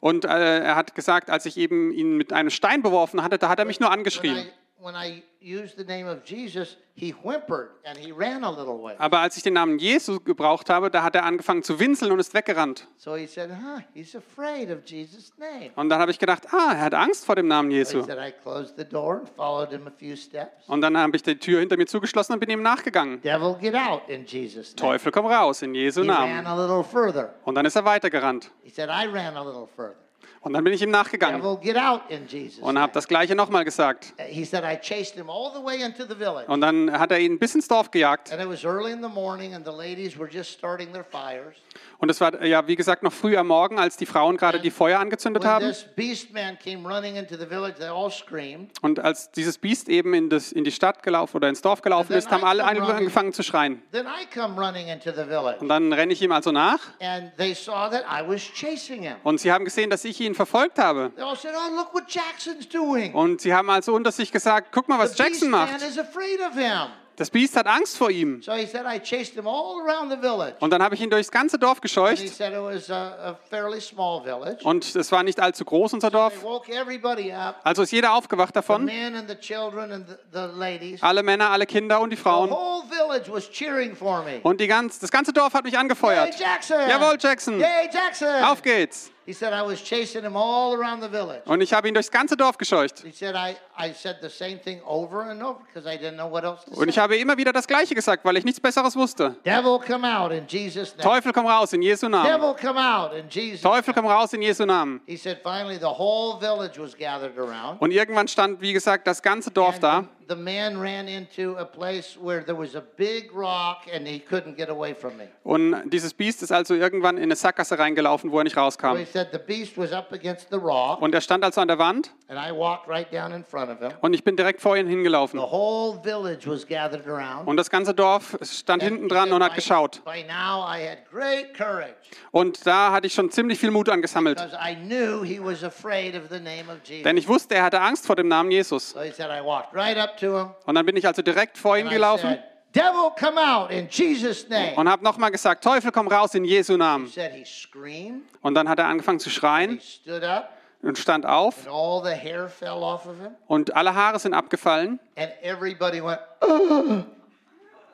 Und äh, er hat gesagt, als ich eben ihn mit einem Stein beworfen hatte, da hat er mich nur angeschrien. I, when I used the name of Jesus, he whimpered and he ran a little way. Aber als ich den Namen Jesu gebraucht habe, da hat er angefangen zu winseln und ist weggerannt. So he said, huh, he's afraid of Jesus' name. Und dann habe ich gedacht, ah, er hat Angst vor dem Namen Jesu. he said, I closed the door and followed him a few steps. Und dann habe ich die Tür hinter mir zugeschlossen und bin ihm nachgegangen. Jesus'. Teufel, komm raus in Jesu Namen. Und dann ist er weitergerannt. He said, I ran a little further. Und dann bin ich ihm nachgegangen und habe das gleiche nochmal gesagt. He said, I chased him all the way into the village. Und dann hat er ihn bis ins Dorf gejagt. And it was early in the morning, and the ladies were just starting their fires. Und es war ja, wie gesagt, noch früh am Morgen, als die Frauen gerade die Feuer angezündet haben. this beast man came running into the village, they all screamed. Und als dieses Biest eben in, das, in die Stadt gelaufen oder ins Dorf gelaufen ist, haben alle angefangen zu schreien. Und dann renne ich ihm also nach. Und sie haben gesehen, dass ich ihn verfolgt habe. They all said, "Oh, look what Jackson's doing." Und sie haben also unter sich gesagt, guck mal, was the Jackson macht. Das Biest hat Angst vor ihm. So he said, I chased him all around the village. Und dann habe ich ihn durchs ganze Dorf gescheucht. said it was a, a fairly small village. Und es war nicht allzu groß, unser Dorf. woke everybody up, Also ist jeder aufgewacht davon. Alle Männer, alle Kinder und die Frauen. Und die ganz, das ganze Dorf hat mich angefeuert. Jackson! Jawohl, Jackson! Auf geht's. He said I was chasing him all around the village. Und ich habe ihn durchs ganze Dorf gescheucht. He said I, I said the same thing over and over because I didn't know what else to Und ich habe immer wieder das Gleiche gesagt, weil ich nichts Besseres wusste. Devil, come out in Jesus' name. Teufel, komm raus in Jesu Namen. Devil, come out in Jesus' Teufel, name. komm raus in Jesu Namen. He said finally the whole village was gathered around. Und irgendwann stand, wie gesagt, das ganze Dorf And da. the, the man ran into a place where there was a big rock and he couldn't get away from me. Und dieses Biest ist also irgendwann in eine Sackgasse reingelaufen, wo er nicht rauskam. Said, said the beast was up against the rock, Und er stand also an der Wand and I walked right down in front of him. und ich bin direkt vor ihn hingelaufen. The whole village was gathered around. Und das ganze Dorf stand And hinten dran und hat by, geschaut. by now I had great courage Und da hatte ich schon ziemlich viel Mut angesammelt. because I knew he was afraid of the name of Jesus. Denn ich wusste, er hatte Angst vor dem Namen Jesus. So he said, I walked right up to him. Und dann bin ich also direkt vor ihm gelaufen Devil, come out in Jesus' name. und habe nochmal gesagt, Teufel, komm raus in Jesu He Namen. said he screamed. Und dann hat er angefangen zu He schreien stood up, und stand auf and all the hair fell off of him. und alle Haare sind abgefallen And everybody went,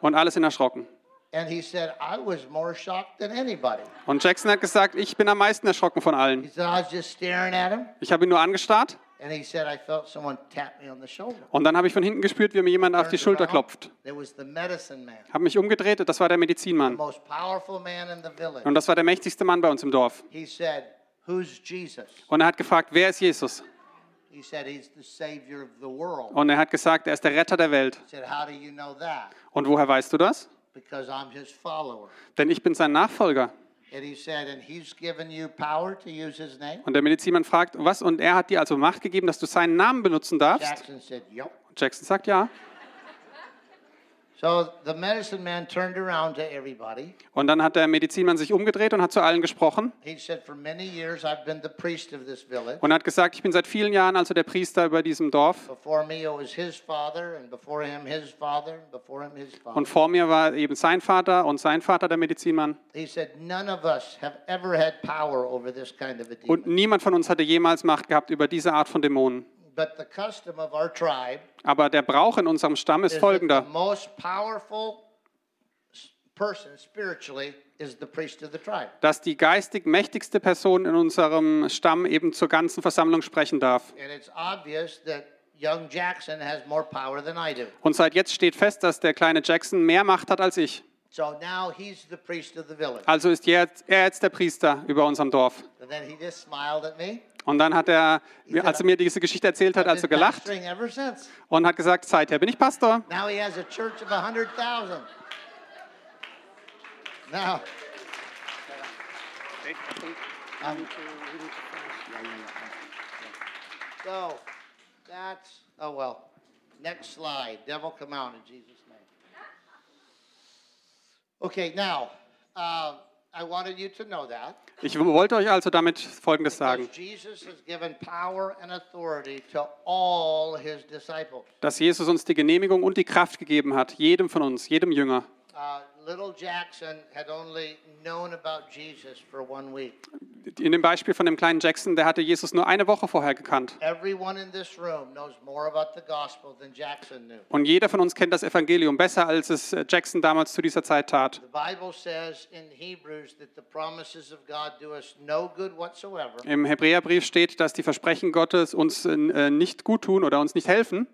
und alle sind erschrocken. and he said, I was more shocked than anybody. Und Jackson hat gesagt, ich bin am meisten erschrocken von He allen. said, I was just staring at him. Ich habe ihn nur angestarrt And he said, I felt someone tap me on the shoulder. und dann habe ich von hinten gespürt, wie mir jemand auf die Schulter klopft. There was the medicine man, Habe mich umgedreht, das war der the Medizinmann. most powerful man in the village. Und das war der mächtigste Mann bei uns im Dorf. He said, Who's Jesus? Und er hat gefragt, wer ist Jesus? He said, He's the Savior of the world. Und er hat gesagt, er ist der Retter der Welt. He said, How do you know that? Und woher weißt du das? Because I'm his follower. Denn ich bin sein Nachfolger. And he said, And he's given you power to use his name? Und der Medizinmann fragt, was? Und er hat dir also Macht gegeben, dass du seinen Namen benutzen darfst? Jackson said, Yep. Jackson sagt ja. So the medicine man turned around to everybody. Und dann hat der Medizinmann sich umgedreht und hat zu allen gesprochen He said, For many years I've been the priest of this village. und hat gesagt, ich bin seit vielen Jahren also der Priester über diesem Dorf. Und vor mir war eben sein Vater und sein Vater der Medizinmann. Und niemand von uns hatte jemals Macht gehabt über diese Art von Dämonen. But the custom of our tribe Aber der Brauch in unserem Stamm ist folgender. the most powerful person spiritually is the priest of the tribe. dass die geistig mächtigste Person in unserem Stamm eben zur ganzen Versammlung sprechen darf. Und seit jetzt steht fest, dass der kleine Jackson mehr Macht hat als ich. So now he's the priest of the village. Also ist jetzt, er jetzt der Priester über unserem Dorf. Und dann hat er, als er mir diese Geschichte erzählt hat, also gelacht und hat gesagt, seither bin ich Pastor. Now he has a church of 100,000. Now, um, so that's, oh well. Next slide. Devil come out in Jesus' name. Okay, now, uh, I wanted you to know that. Ich wollte euch also damit Folgendes sagen, Because Jesus has given power and authority to all his disciples. dass Jesus uns die Genehmigung und die Kraft gegeben hat, jedem von uns, jedem Jünger. Little Jackson had only known about Jesus for one week. In dem Beispiel von dem kleinen Jackson, der hatte Jesus nur eine Woche vorher gekannt. Everyone in this room knows more about the gospel than Jackson knew. Und jeder von uns kennt das Evangelium besser, als es äh, Jackson damals zu dieser Zeit tat. The Bible says in Hebrews that the promises of God do us no good whatsoever Im Hebräerbrief steht, dass die Versprechen Gottes uns äh, nicht gut tun oder uns nicht helfen,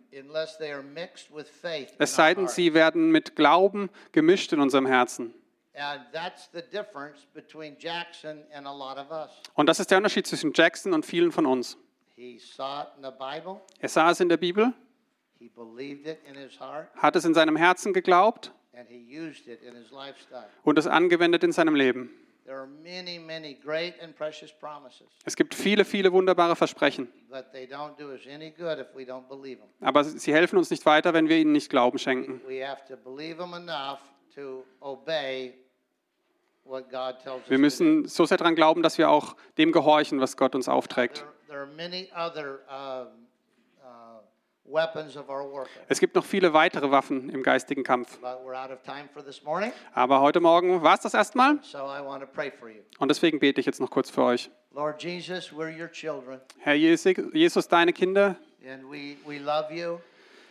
es sei denn, sie werden mit Glauben gemischt in unserem Herzen. Of us. Und das ist der Unterschied zwischen Jackson und vielen von uns. Er sah es in der Bibel, hat es in seinem Herzen geglaubt und es angewendet in seinem Leben. Es gibt viele, viele wunderbare Versprechen, aber sie helfen uns nicht weiter, wenn wir ihnen nicht Glauben schenken. Wir müssen so sehr daran glauben, dass wir auch dem gehorchen, was Gott uns aufträgt. Uh, Es gibt noch viele weitere Waffen im geistigen Kampf. Aber heute Morgen war es das erstmal. Und deswegen bete ich jetzt noch kurz für euch. Herr Jesu- Jesus, deine Kinder,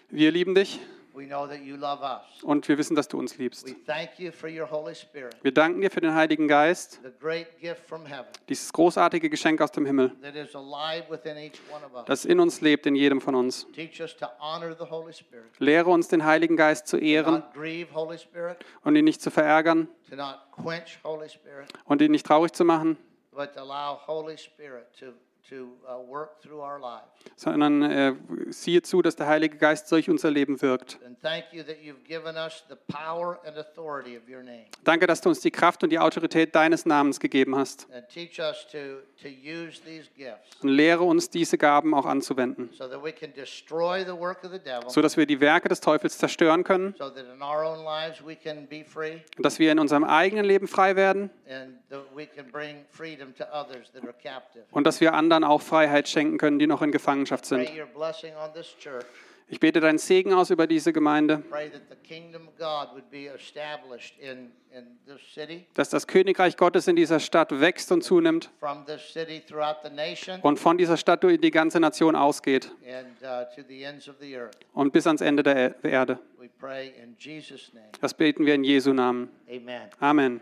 wir lieben dich We know that you love us. und wir wissen, dass du uns liebst. We thank you for your Holy Spirit, Wir danken dir für den Heiligen Geist, the great gift from heaven dieses großartige Geschenk aus dem Himmel, that is alive within each one of us. das in uns lebt, in jedem von uns. Teach us to honor the Holy Spirit, Lehre uns, den Heiligen Geist zu ehren not grieve Holy Spirit, und ihn nicht zu verärgern to not quench Holy Spirit, und ihn nicht traurig zu machen, uh, sondern äh, siehe zu, dass der Heilige Geist durch unser Leben wirkt. And thank you that you've given us the power and authority of your name. Danke, dass du uns die Kraft und die Autorität deines Namens gegeben hast. Und lehre uns, diese Gaben auch anzuwenden, so that we can destroy the work of the devil, so dass wir die Werke des Teufels zerstören können dass wir in unserem eigenen Leben frei werden und dass wir anderen auch Freiheit schenken können, die noch in Gefangenschaft sind. Ich bete deinen Segen aus über diese Gemeinde, dass das Königreich Gottes in dieser Stadt wächst und zunimmt und von dieser Stadt durch die ganze Nation ausgeht uh, und bis ans Ende der Erde. Jesus' name. Das beten wir in Jesu Namen. Amen. Amen.